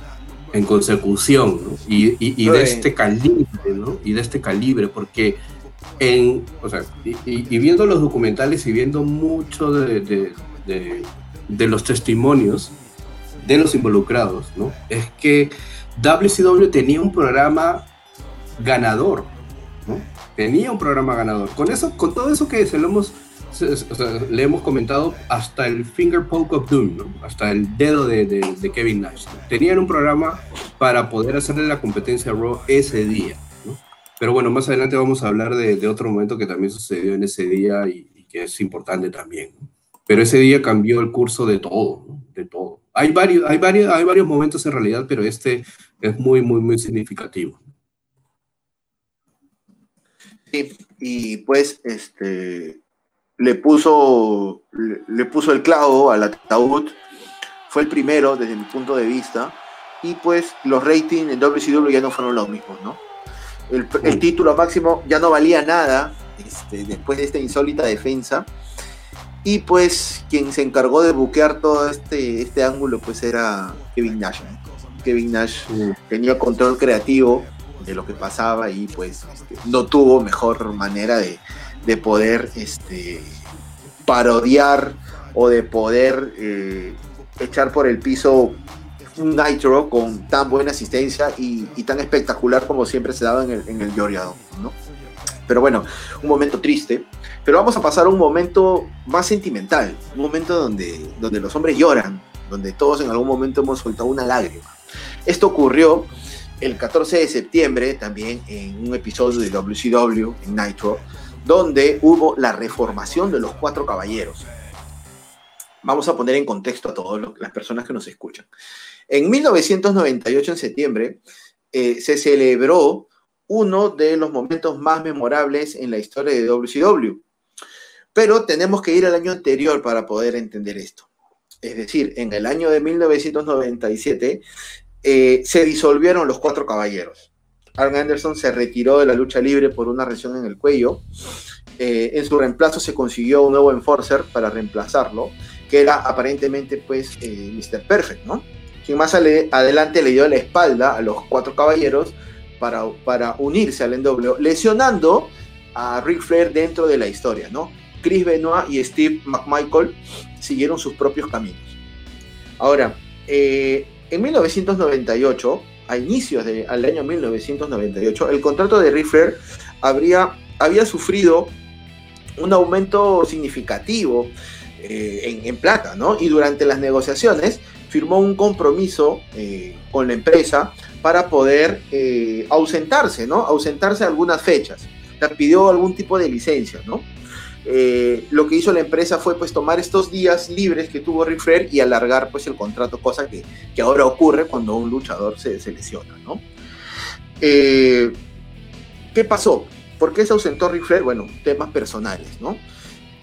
B: en consecución, ¿no? Y, y- y de este calibre, ¿no? Y de este calibre, porque en, o sea, y, viendo los documentales y viendo mucho de, de- de- de los testimonios de los involucrados, ¿no? Es que WCW tenía un programa ganador, ¿no? Tenía un programa ganador. Con eso, con todo eso que se lo hemos, le hemos comentado hasta el finger poke of doom. Hasta el dedo de, Kevin Nash. Tenían un programa para poder hacerle la competencia a Raw ese día. Pero bueno, más adelante vamos a hablar de, otro momento que también sucedió en ese día y, y que es importante también. Pero ese día cambió el curso de todo, de todo. Hay varios, hay, varios, hay varios momentos en realidad, pero este es muy, muy, muy significativo.
A: Sí, y pues este le puso le, le puso el clavo al ataúd. Fue el primero desde mi punto de vista. Y pues los ratings en WCW ya no fueron los mismos, ¿no? El, el título máximo ya no valía nada este, después de esta insólita defensa. Y pues quien se encargó de buquear todo este, este ángulo pues era Kevin Nash. Kevin Nash tenía control creativo de lo que pasaba y pues este, no tuvo mejor manera de, de poder este, parodiar o de poder eh, echar por el piso un Nitro con tan buena asistencia y, y tan espectacular como siempre se daba en el, en el Georgia Dome, ¿no? Pero bueno, un momento triste. Pero vamos a pasar a un momento más sentimental, un momento donde, donde los hombres lloran, donde todos en algún momento hemos soltado una lágrima. Esto ocurrió el 14 de septiembre, también en un episodio de WCW, en Nitro, donde hubo la reformación de los cuatro caballeros. Vamos a poner en contexto a todas las personas que nos escuchan. En 1998, en septiembre, eh, se celebró uno de los momentos más memorables en la historia de WCW. Pero tenemos que ir al año anterior para poder entender esto. Es decir, en el año de 1997 eh, se disolvieron los cuatro caballeros. Arn Anderson se retiró de la lucha libre por una lesión en el cuello. Eh, en su reemplazo se consiguió un nuevo enforcer para reemplazarlo, que era aparentemente pues eh, Mr. Perfect, ¿no? Quien más adelante le dio la espalda a los cuatro caballeros para, para unirse al NWO, lesionando a Ric Flair dentro de la historia, ¿no? Chris Benoit y Steve McMichael siguieron sus propios caminos. Ahora, eh, en 1998, a inicios del año 1998, el contrato de Ric Flair habría, había sufrido un aumento significativo eh, en, plata, ¿no? Y durante las negociaciones firmó un compromiso eh, con la empresa para poder ausentarse, ¿no? Ausentarse algunas fechas. Le pidió algún tipo de licencia, ¿no? Eh, lo que hizo la empresa fue pues tomar estos días libres que tuvo Ric Flair y alargar pues el contrato, cosa que, ahora ocurre cuando un luchador se, lesiona, ¿no? Eh, ¿Qué pasó? ¿Por qué se ausentó Ric Flair? Bueno, temas personales, ¿no?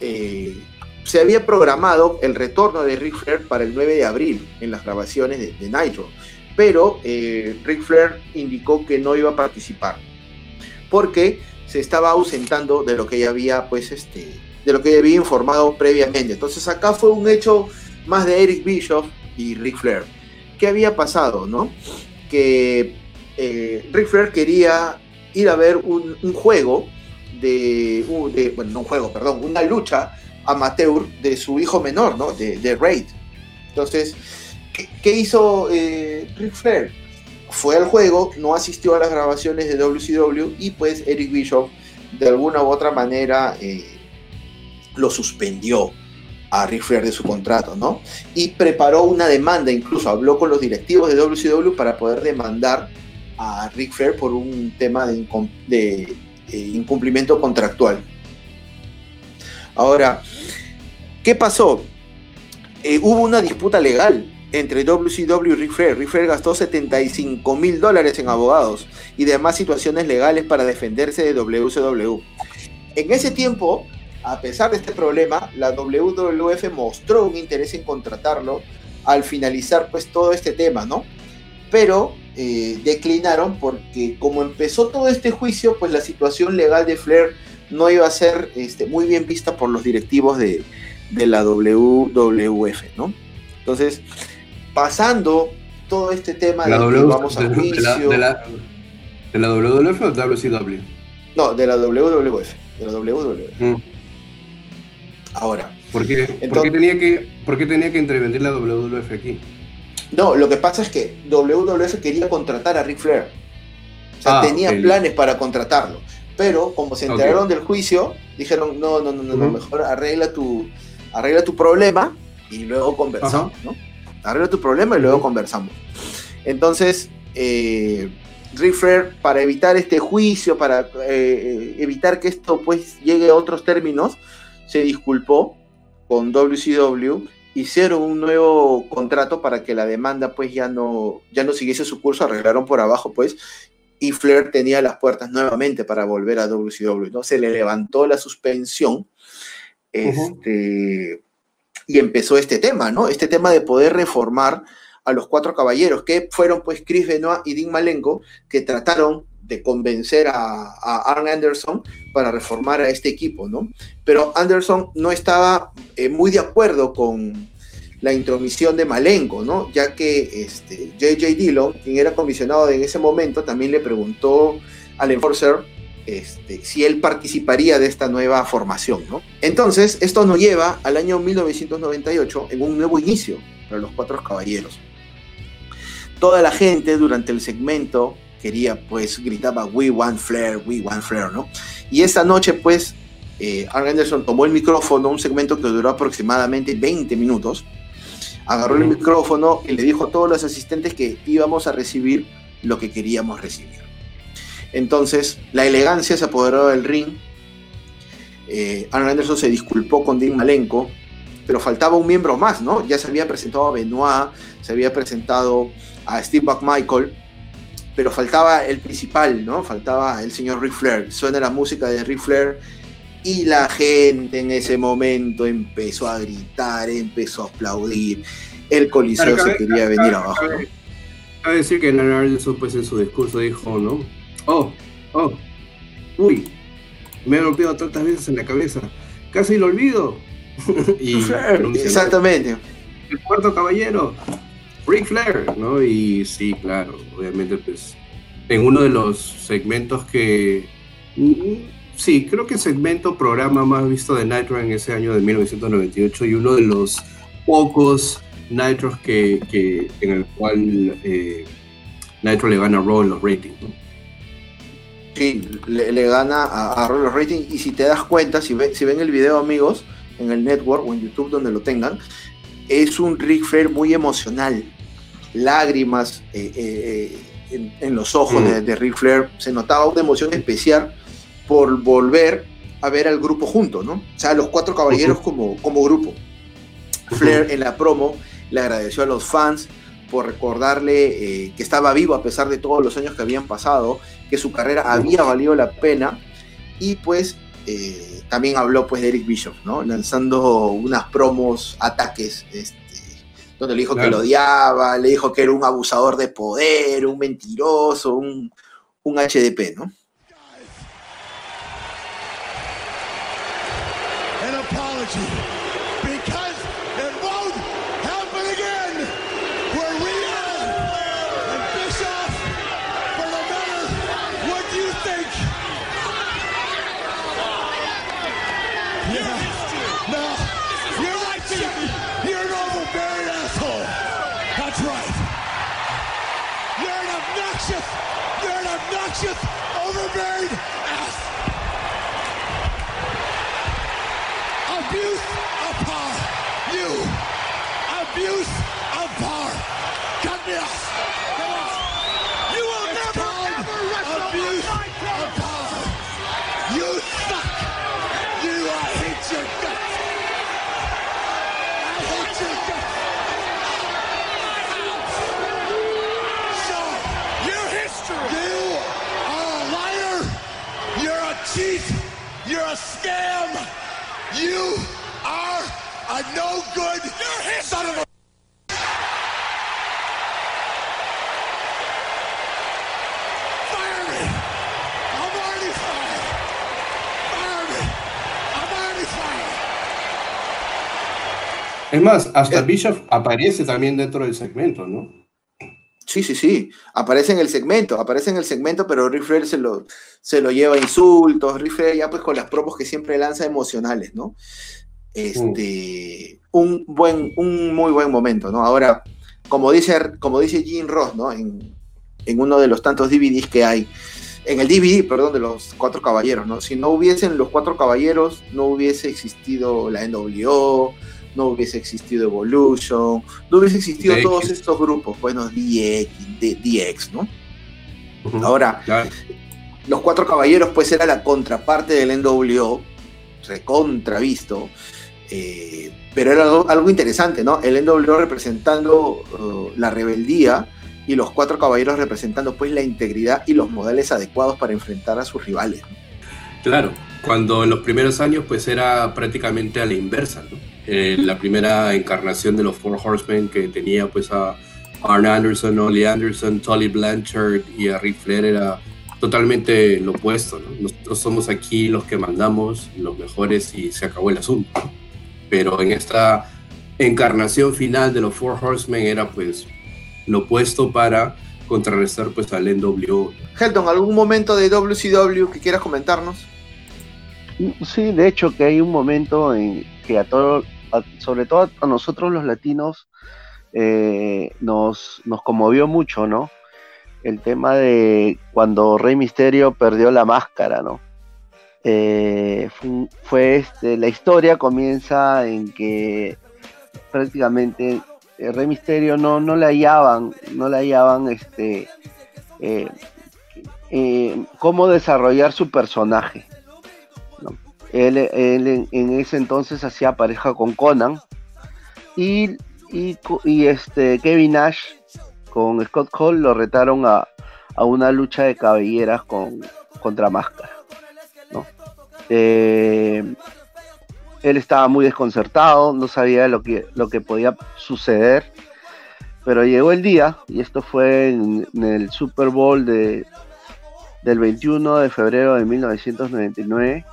A: Eh, se había programado el retorno de Ric Flair para el 9 de abril en las grabaciones de, de Nitro, pero Ric Flair indicó que no iba a participar porque se estaba ausentando de lo que ya había, pues, este, de lo que había informado previamente. Entonces acá fue un hecho más de Eric Bischoff y Ric Flair. ¿Qué había pasado, no? Que eh, Ric Flair quería ir a ver un, juego de, bueno, no un juego, perdón, una lucha amateur de su hijo menor, ¿no? De, de Raid. Entonces, ¿qué, hizo eh, Ric Flair? Fue al juego, no asistió a las grabaciones de WCW y pues Eric Bishop de alguna u otra manera eh, lo suspendió a Ric Flair de su contrato, ¿no? Y preparó una demanda, incluso habló con los directivos de WCW para poder demandar a Ric Flair por un tema de, incumplimiento contractual. Ahora, ¿qué pasó? Eh, hubo una disputa legal entre WCW y Ric Flair. Flair gastó 75 mil dólares en abogados y demás situaciones legales para defenderse de WCW. En ese tiempo, a pesar de este problema, la WWF mostró un interés en contratarlo al finalizar pues todo este tema, ¿no? Pero eh, declinaron porque como empezó todo este juicio, pues la situación legal de Flair no iba a ser este, muy bien vista por los directivos de, de la WWF, ¿no? Entonces, pasando todo este tema
B: de,
A: que vamos a juicio.
B: De la, de, la, WWF o WCW?
A: No, de la WWF. De la WWF. Mm. Ahora.
B: ¿Por qué, tenía que, ¿Por qué tenía que intervenir la WWF aquí?
A: No, lo que pasa es que WWF quería contratar a Ric Flair. O sea, ah, tenía planes para contratarlo. Pero como se enteraron del juicio, dijeron, no, no, no, no, mejor arregla tu, arregla tu problema y luego conversamos, ¿no? Arregla tu problema y luego conversamos. Entonces, eh, para evitar este juicio, para eh, evitar que esto pues llegue a otros términos, se disculpó con WCW, hicieron un nuevo contrato para que la demanda pues ya no, ya no siguiese su curso, arreglaron por abajo pues, y Flair tenía las puertas nuevamente para volver a WCW, ¿no? Se le levantó la suspensión, este y empezó este tema, ¿no? Este tema de poder reformar a los cuatro caballeros, que fueron pues Chris Benoit y Dean Malenko, que trataron de convencer a, Arn Anderson para reformar a este equipo, ¿no? Pero Anderson no estaba eh, muy de acuerdo con la intromisión de Malenko, ¿no? Ya que este, J.J. Dillon, quien era comisionado en ese momento, también le preguntó al enforcer este, si él participaría de esta nueva formación. ¿no? Entonces, esto nos lleva al año 1998 en un nuevo inicio para los Cuatro Caballeros. Toda la gente durante el segmento quería, pues, gritaba, We want Flair, we want Flair, ¿no? Y esta noche, pues, eh, Arn Anderson tomó el micrófono, un segmento que duró aproximadamente 20 minutos, agarró el micrófono y le dijo a todos los asistentes que íbamos a recibir lo que queríamos recibir. Entonces, la elegancia se apoderó del ring. Eh, Arn Anderson se disculpó con Dean Malenko, pero faltaba un miembro más, ¿no? Ya se había presentado a Benoit, se había presentado a Steve McMichael, pero faltaba el principal, ¿no? Faltaba el señor Ric Flair. Suena la música de Ric Flair y la gente en ese momento empezó a gritar, empezó a aplaudir. El coliseo se quería venir abajo.
B: A decir que Arn Anderson, pues en su discurso dijo, ¿no? Oh, oh, uy, me he golpeado tantas veces en la cabeza, casi lo olvido.
A: y, Exactamente.
B: El cuarto caballero, Ric Flair, ¿no? Y sí, claro, obviamente, pues en uno de los segmentos que... Sí, creo que segmento, programa más visto de Nitro en ese año de 1998 y uno de los pocos Nitros que, que- en el cual eh, Nitro le gana a Raw en los ratings. ¿no?
A: Sí, le, le gana a, a Raw los ratings. Y si te das cuenta, si, ve- si ven el video, amigos, en el network o en YouTube, donde lo tengan, es un Ric Flair muy emocional. Lágrimas eh, eh, en, en los ojos
B: Mm.
A: de, de Ric Flair. Se notaba una emoción especial por volver a ver al grupo junto, ¿no? O sea, los cuatro caballeros como, como grupo. Flair en la promo le agradeció a los fans por recordarle eh, que estaba vivo a pesar de todos los años que habían pasado, que su carrera había valido la pena y pues eh, también habló pues de Eric Bishop, ¿no? Lanzando unas promos, ataques, este, donde le dijo que lo odiaba, le dijo que era un abusador de poder, un mentiroso, un, un HDP, ¿no?
D: an apology an obnoxious, overbearing ass. Abuse of power. You. Abuse of power. Cut me off. Come on. You will never ever wrestle abuse of power. You suck. You, I hate your guts. I hate your guts. So, your history. You are a liar. You're a cheat. You're a scam. You are a no good son of a. Fire me! I'm already fired! Fire me! I'm already fired!
B: Es más, hasta
A: Eh.
B: Bishop aparece también dentro del segmento, ¿no?
A: Sí, sí, sí. Aparece en el segmento, aparece en el segmento, pero Ric Flair se lo, se lo lleva a insultos. Ric Flair ya pues con las promos que siempre lanza emocionales, ¿no? Este, un buen, un muy buen momento, ¿no? Ahora, como dice, como dice Jim Ross, ¿no? En, en uno de los tantos DVDs que hay, en el DVD, perdón, de los Cuatro Caballeros, ¿no? Si no hubiesen los Cuatro Caballeros, no hubiese existido la NWO, no hubiese existido Evolution, no hubiese existido
B: DX.
A: todos estos grupos, bueno, DX, DX, ¿no? Ahora, los Cuatro Caballeros, pues era la contraparte del NWO, recontravisto, eh, pero era algo, algo interesante, ¿no? El NWO representando uh, la rebeldía y los Cuatro Caballeros representando pues la integridad y los modales adecuados para enfrentar a sus rivales. ¿no?
B: Claro, cuando en los primeros años pues era prácticamente a la inversa, ¿no? Eh, la primera encarnación de los Four Horsemen que tenía pues a Arn Anderson, Ollie Anderson, Tully Blanchard y a Ric Flair era totalmente lo opuesto, ¿no? Nosotros somos aquí los que mandamos, los mejores y se acabó el asunto. Pero en esta encarnación final de los Four Horsemen era pues lo opuesto para contrarrestar pues al NWO.
A: Helton, ¿algún momento de WCW que quieras comentarnos?
C: Sí, de hecho que hay un momento en que a todos, sobre todo a nosotros los latinos, eh, nos, nos conmovió mucho, ¿no? El tema de cuando Rey Misterio perdió la máscara, ¿no? Eh, fue, este, la historia comienza en que prácticamente el Rey Misterio no, no le hallaban, no le hallaban este, eh, eh, cómo desarrollar su personaje. Él, en, ese entonces hacía pareja con Conan y, y, este Kevin Nash con Scott Hall lo retaron a, a una lucha de cabelleras con, contra Máscara. ¿no? Eh, él estaba muy desconcertado, no sabía lo que, lo que podía suceder, pero llegó el día, y esto fue en, en el Super Bowl de, del 21 de febrero de 1999,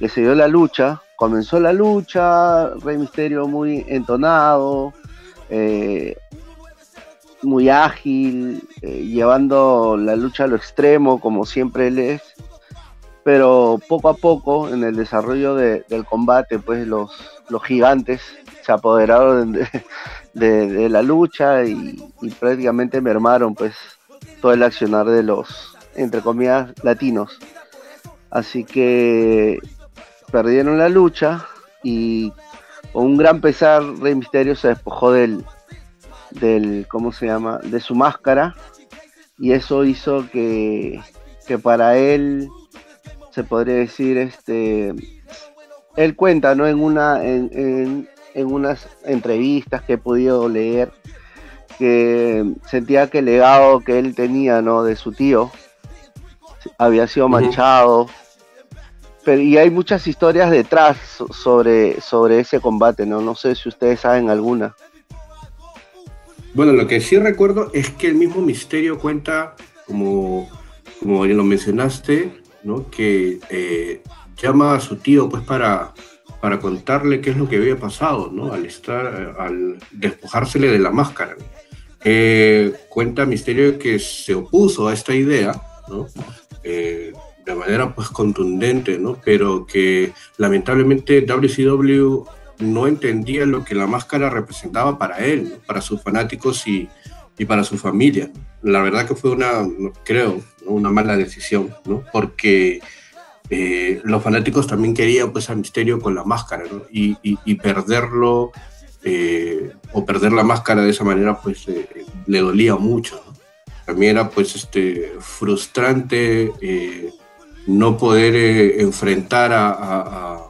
C: que se dio la lucha, comenzó la lucha, Rey Misterio muy entonado, eh, muy ágil, eh, llevando la lucha a lo extremo, como siempre él es. Pero poco a poco, en el desarrollo del combate, pues los, los gigantes se apoderaron de, de, la lucha y, prácticamente mermaron pues todo el accionar de los, entre comillas, latinos. Así que perdieron la lucha y con un gran pesar Rey Misterio se despojó del, del ¿cómo se llama? de su máscara y eso hizo que, que para él se podría decir este él cuenta no en una en, en unas entrevistas que he podido leer que sentía que el legado que él tenía, ¿no? De su tío había sido manchado. Pero, y hay muchas historias detrás sobre, sobre ese combate, ¿no? No sé si ustedes saben alguna.
B: Bueno, lo que sí recuerdo es que el mismo Misterio cuenta, como, como lo mencionaste, ¿no? Que eh, llama a su tío pues para para contarle qué es lo que había pasado, ¿no? Al estar, al despojársele de la máscara. Eh, cuenta Misterio que se opuso a esta idea, ¿no? Eh, de manera pues contundente, ¿no? Pero que lamentablemente WCW no entendía lo que la máscara representaba para él, para sus fanáticos y, y, para su familia. La verdad que fue una, creo, una mala decisión, ¿no? Porque eh, los fanáticos también querían pues a Misterio con la máscara, y, perderlo eh, o perder la máscara de esa manera pues eh, le dolía mucho. También era pues este, frustrante no poder enfrentar a,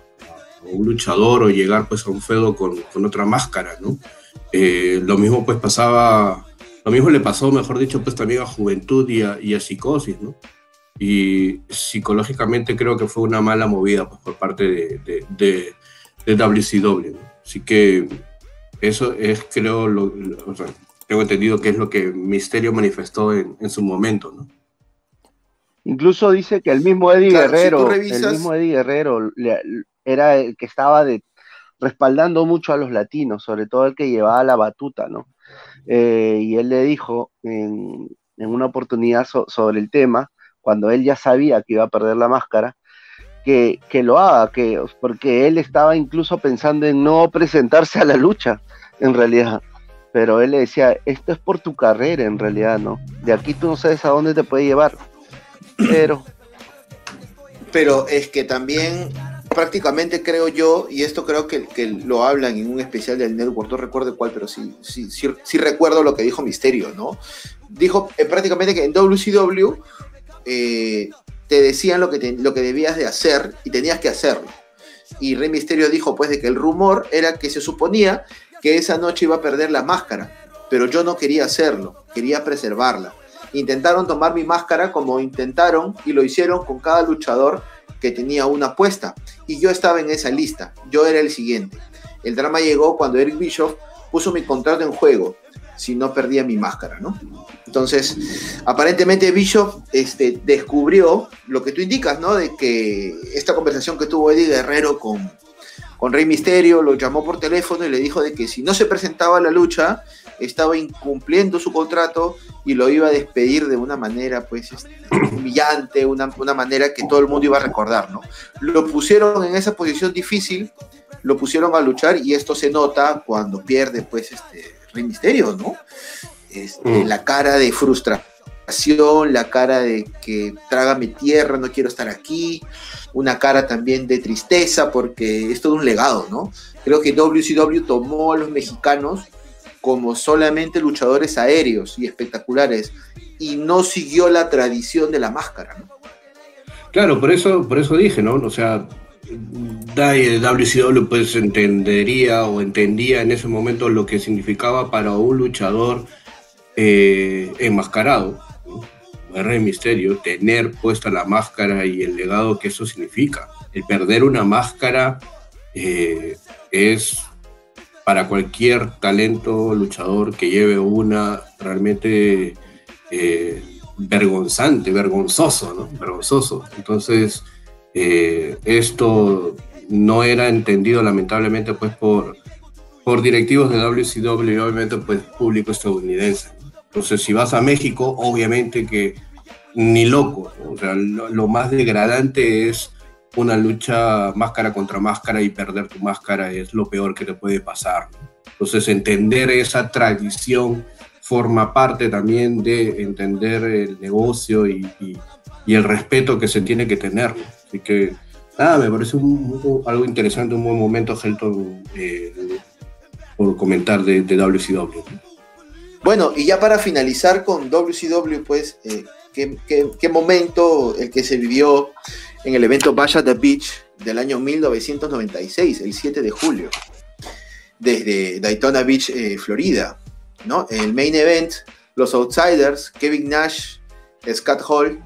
B: un luchador o llegar pues a un feudo con, otra máscara, lo mismo pues pasaba, lo mismo le pasó, mejor dicho, pues también a Juventud y a, y a Psicosis, ¿no? y psicológicamente creo que fue una mala movida pues, por parte de, de, de, WCW. Así que eso es, creo, lo, tengo entendido que es lo que Misterio manifestó en, en su momento. ¿no?
C: Incluso dice que el mismo Eddie Guerrero, el mismo Eddie Guerrero era el que estaba de, respaldando mucho a los latinos, sobre todo el que llevaba la batuta, ¿no? Eh, y él le dijo en, en una oportunidad sobre el tema cuando él ya sabía que iba a perder la máscara, que, lo haga, que, porque él estaba incluso pensando en no presentarse a la lucha, en realidad. Pero él le decía, esto es por tu carrera, en realidad, ¿no? De aquí tú no sabes a dónde te puede llevar. Pero...
A: Pero es que también prácticamente creo yo, y esto creo que, que, lo hablan en un especial del Network, no recuerdo cuál, pero sí, sí, sí, recuerdo lo que dijo Misterio, ¿no? Dijo eh, prácticamente que en WCW eh, te decían lo que, lo que debías de hacer y tenías que hacerlo. Y Rey Misterio dijo pues de que el rumor era que se suponía que esa noche iba a perder la máscara, pero yo no quería hacerlo, quería preservarla. Intentaron tomar mi máscara como intentaron y lo hicieron con cada luchador que tenía una apuesta. Y yo estaba en esa lista, yo era el siguiente. El drama llegó cuando Eric Bischoff puso mi contrato en juego si no perdía mi máscara, ¿no? Entonces, aparentemente Bishop este, descubrió lo que tú indicas, ¿no? De que esta conversación que tuvo Eddie Guerrero con, con Rey Misterio, lo llamó por teléfono y le dijo de que si no se presentaba la lucha, estaba incumpliendo su contrato y lo iba a despedir de una manera pues este, humillante, una, una, manera que todo el mundo iba a recordar, ¿no? Lo pusieron en esa posición difícil, lo pusieron a luchar y esto se nota cuando pierde pues este Rey Misterio, ¿no? Este, mm. La cara de frustración, la cara de que trágame tierra, no quiero estar aquí, una cara también de tristeza porque es todo un legado, ¿no? Creo que WCW tomó a los mexicanos como solamente luchadores aéreos y espectaculares y no siguió la tradición de la máscara.
B: Claro, por eso, por eso dije, ¿no? O sea, WCW pues entendería o entendía en ese momento lo que significaba para un luchador eh, enmascarado, ¿no? Rey Misterio, tener puesta la máscara y el legado que eso significa. El perder una máscara eh, es para cualquier talento luchador que lleve una realmente eh, vergonzante, vergonzoso, ¿no? Vergonzoso. Entonces, eh, esto no era entendido lamentablemente pues por, por directivos de WCW y obviamente pues público estadounidense. Entonces, si vas a México, obviamente que ni loco. O sea, lo, más degradante es una lucha máscara contra máscara y perder tu máscara es lo peor que te puede pasar. Entonces, entender esa tradición forma parte también de entender el negocio y, el respeto que se tiene que tener. Así que, nada, me parece algo interesante, un buen momento, Helton, eh, por comentar de, de WCW.
A: Bueno, y ya para finalizar con WCW, pues, eh, ¿qué, momento el que se vivió en el evento Bash at the Beach del año 1996, el 7 de julio, desde Daytona Beach, eh, Florida, ¿no? El main event, los Outsiders, Kevin Nash, Scott Hall,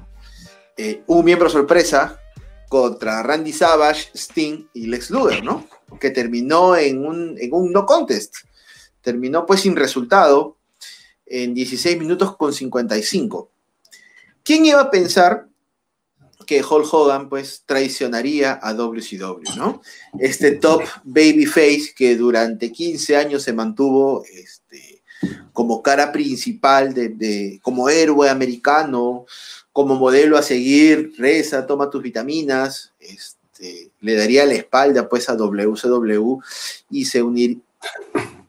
A: eh, un miembro sorpresa contra Randy Savage, Sting y Lex Luger, ¿no? Que terminó en un, en un no contest. Terminó pues sin resultado en 16 minutos con 55. ¿Quién iba a pensar que Hulk Hogan pues traicionaría a WCW, ¿no? Este top babyface que durante 15 años se mantuvo este, como cara principal, de, como héroe americano, como modelo a seguir, reza, toma tus vitaminas, este, le daría la espalda pues a WCW y se, unir,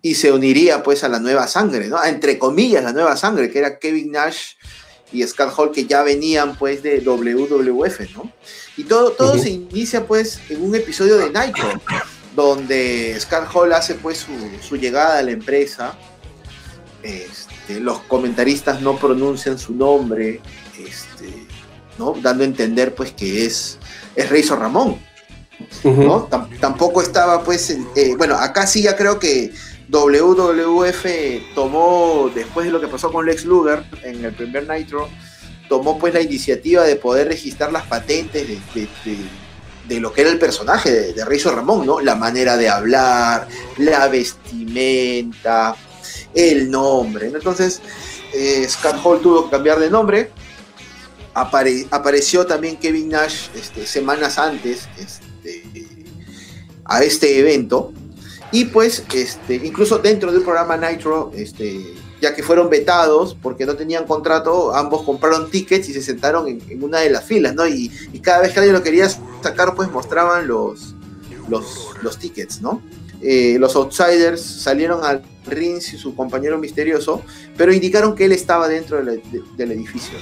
A: y se uniría pues a la nueva sangre, ¿no? Entre comillas, la nueva sangre, que era Kevin Nash y Scott Hall, que ya venían pues de WWF, ¿no? Y todo, todo se inicia pues en un episodio de Nitro, donde Scott Hall hace pues su, llegada a la empresa, este, los comentaristas no pronuncian su nombre, este, ¿no? Dando a entender pues que es, es Razor Ramón, ¿no? tampoco estaba pues, eh, bueno, acá sí ya creo que WWF tomó, después de lo que pasó con Lex Luger en el primer Nitro, tomó pues la iniciativa de poder registrar las patentes de, lo que era el personaje de, de Razor Ramón, ¿no? La manera de hablar, la vestimenta, el nombre. Entonces, eh, Scott Hall tuvo que cambiar de nombre. apareció también Kevin Nash este, semanas antes este, a este evento y pues, este, incluso dentro del programa Nitro, este, ya que fueron vetados porque no tenían contrato, ambos compraron tickets y se sentaron en, una de las filas, ¿no? Y, cada vez que alguien lo quería sacar, pues mostraban los, los, tickets, ¿no? Eh, los outsiders salieron al ring y su compañero misterioso, pero indicaron que él estaba dentro del, del edificio.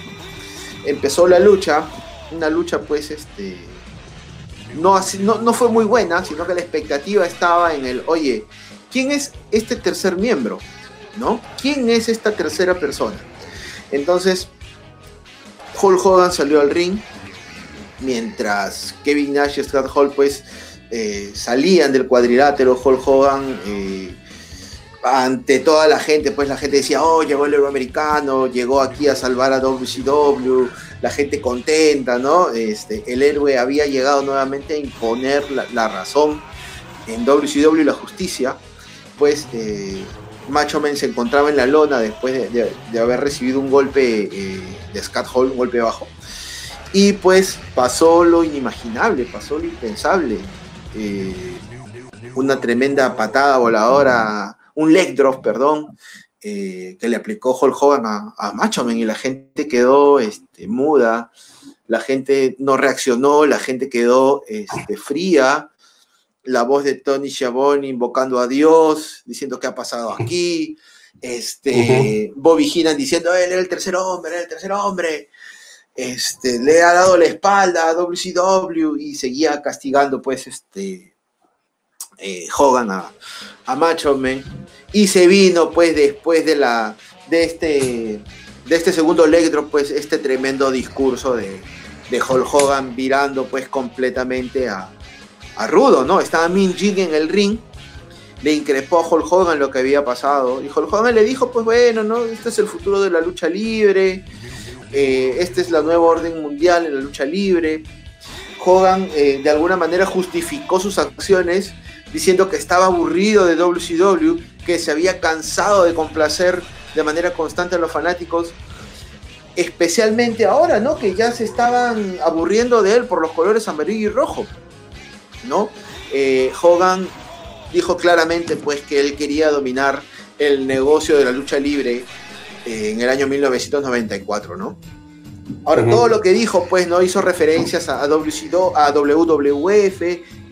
A: Empezó la lucha, una lucha pues este no, no, fue muy buena, sino que la expectativa estaba en el, oye, ¿quién es este tercer miembro? ¿No? ¿Quién es esta tercera persona? Entonces, Hulk Hogan salió al ring, mientras Kevin Nash y Scott Hall pues eh, salían del cuadrilátero, Hulk Hogan eh, ante toda la gente, pues la gente decía, oh, llegó el euroamericano, llegó aquí a salvar a WCW, la gente contenta, ¿no? Este, el héroe había llegado nuevamente a imponer la, razón en WCW y la justicia, pues eh, Macho Man se encontraba en la lona después de, haber recibido un golpe eh, de Scott Hall, un golpe bajo, y pues pasó lo inimaginable, pasó lo impensable, eh, una tremenda patada voladora, un leg drop, perdón, eh, que le aplicó Hulk Hogan a, a Macho Man y la gente quedó este, muda, la gente no reaccionó, la gente quedó este, fría, la voz de Tony Schiavone invocando a Dios, diciendo qué ha pasado aquí, este, Bobby Heenan diciendo, él era el tercer hombre, era el tercer hombre, este, le ha dado la espalda a WCW y seguía castigando pues este eh, Hogan a, a Macho Man y se vino pues después de la de este de este segundo Electro pues este tremendo discurso de, de Hulk Hogan virando pues completamente a, a Rudo, ¿no? Estaba Min en el ring, le increpó a Hulk Hogan lo que había pasado y Hulk Hogan le dijo pues bueno, ¿no? Este es el futuro de la lucha libre, eh, esta es la nueva orden mundial en la lucha libre. Hogan eh, de alguna manera justificó sus acciones diciendo que estaba aburrido de WCW que se había cansado de complacer de manera constante a los fanáticos, especialmente ahora, ¿no? Que ya se estaban aburriendo de él por los colores amarillo y rojo, ¿no? Eh, Hogan dijo claramente, pues, que él quería dominar el negocio de la lucha libre eh, en el año 1994, ¿no? Ahora, todo lo que dijo, pues, no hizo referencias a, WCW, a WWF,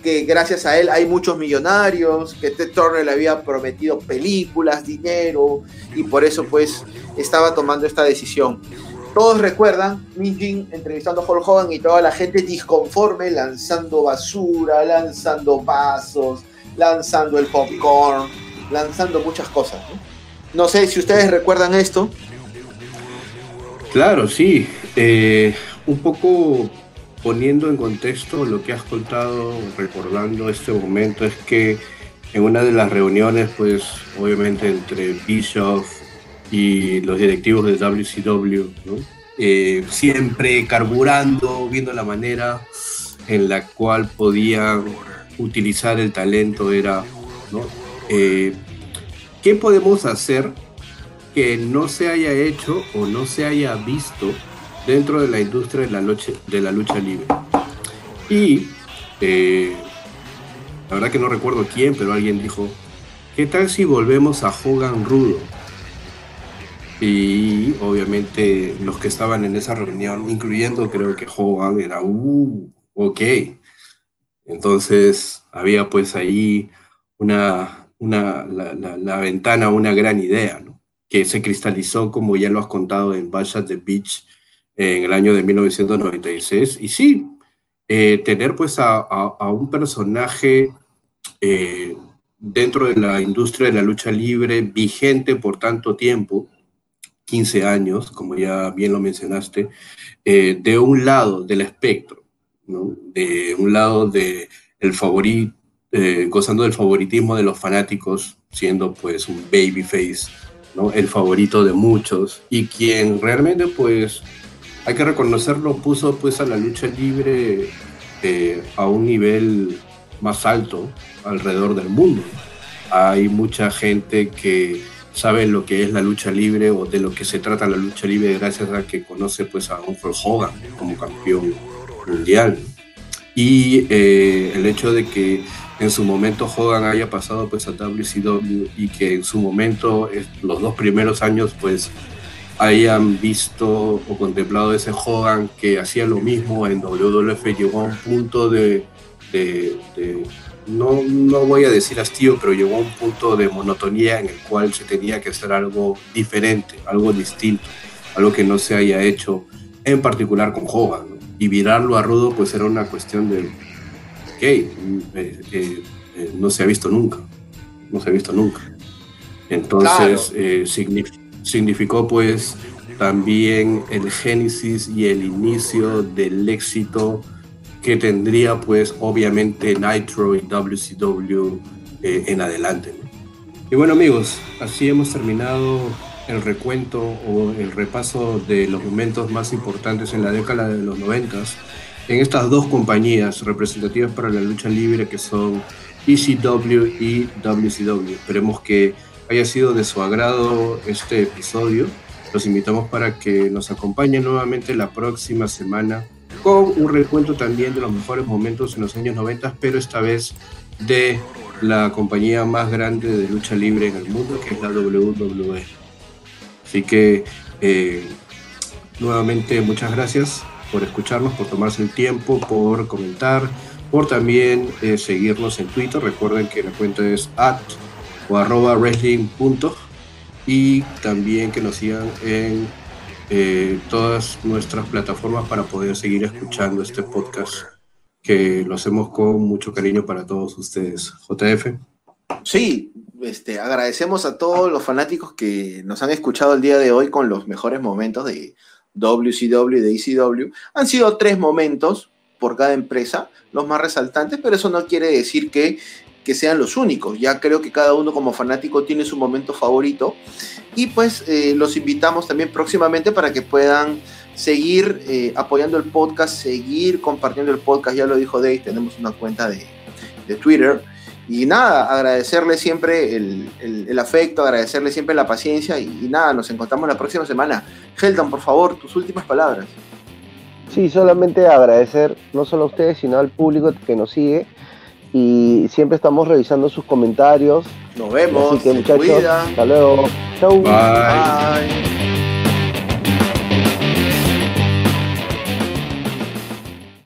A: que gracias a él hay muchos millonarios, que Ted Turner le había prometido películas, dinero, y por eso, pues, estaba tomando esta decisión. Todos recuerdan Minjin entrevistando a Hulk Hogan y toda la gente disconforme, lanzando basura, lanzando vasos, lanzando el popcorn, lanzando muchas cosas. No, sé si ustedes recuerdan esto.
B: Claro, sí. Eh, un poco poniendo en contexto lo que has contado, recordando este momento, es que en una de las reuniones, pues obviamente entre Bishop y los directivos de WCW, eh, siempre carburando, viendo la manera en la cual podían utilizar el talento, era, ¿no? Eh, ¿qué podemos hacer que no se haya hecho o no se haya visto dentro de la industria de la lucha, de la lucha libre. Y eh, la verdad que no recuerdo quién, pero alguien dijo, ¿qué tal si volvemos a Hogan Rudo? Y obviamente los que estaban en esa reunión, incluyendo creo que Hogan, era, uh, ok. Entonces había pues ahí una, una la, la, ventana, una gran idea, ¿no? que se cristalizó, como ya lo has contado en Bash at the Beach en el año de 1996. Y sí, eh, tener pues a, un personaje eh, dentro de la industria de la lucha libre vigente por tanto tiempo, 15 años, como ya bien lo mencionaste, eh, de un lado del espectro, de un lado de el favorito, gozando del favoritismo de los fanáticos, siendo pues un babyface ¿no? el favorito de muchos y quien realmente pues hay que reconocerlo puso pues a la lucha libre eh, a un nivel más alto alrededor del mundo. Hay mucha gente que sabe lo que es la lucha libre o de lo que se trata la lucha libre gracias a que conoce pues a un Hogan como campeón mundial. Y eh, el hecho de que en su momento Hogan haya pasado pues a WCW y que en su momento los dos primeros años pues hayan visto o contemplado ese Hogan que hacía lo mismo en WWF llegó a un punto de, no, no voy a decir hastío, pero llegó a un punto de monotonía en el cual se tenía que hacer algo diferente, algo distinto, algo que no se haya hecho en particular con Hogan. Y virarlo a Rudo pues era una cuestión de eh, eh, eh, no se ha visto nunca, no se ha visto nunca. Entonces significó pues también el génesis y el inicio del éxito que tendría pues obviamente Nitro y WCW en adelante. Y bueno amigos, así hemos terminado el recuento o el repaso de los momentos más importantes en la década de los noventas en estas dos compañías representativas para la lucha libre que son ECW y WCW. Esperemos que haya sido de su agrado este episodio. Los invitamos para que nos acompañen nuevamente la próxima semana con un recuento también de los mejores momentos en los años 90, pero esta vez de la compañía más grande de lucha libre en el mundo, que es la WWE. Así que eh, nuevamente muchas gracias por escucharnos, por tomarse el tiempo, por comentar, por también eh, seguirnos en Twitter. Recuerden que la cuenta es at o arroba wrestling. Y también que nos sigan en eh, todas nuestras plataformas para poder seguir escuchando este podcast que lo hacemos con mucho cariño para todos ustedes. JF.
A: Sí, este, agradecemos a todos los fanáticos que nos han escuchado el día de hoy con los mejores momentos de, WCW y de ECW, han sido tres momentos por cada empresa, los más resaltantes, pero eso no quiere decir que, que sean los únicos. Ya creo que cada uno como fanático tiene su momento favorito y pues eh, los invitamos también próximamente para que puedan seguir eh, apoyando el podcast, seguir compartiendo el podcast, ya lo dijo Dave, tenemos una cuenta de, de Twitter y nada, agradecerle siempre el, afecto, agradecerle siempre la paciencia y, nada, nos encontramos la próxima semana. Helton, por favor, tus últimas palabras.
H: Sí, solamente agradecer no solo a ustedes, sino al público que nos sigue y siempre estamos revisando sus comentarios.
A: Nos vemos.
H: Así que muchachos, hasta luego.
B: Chau. Bye.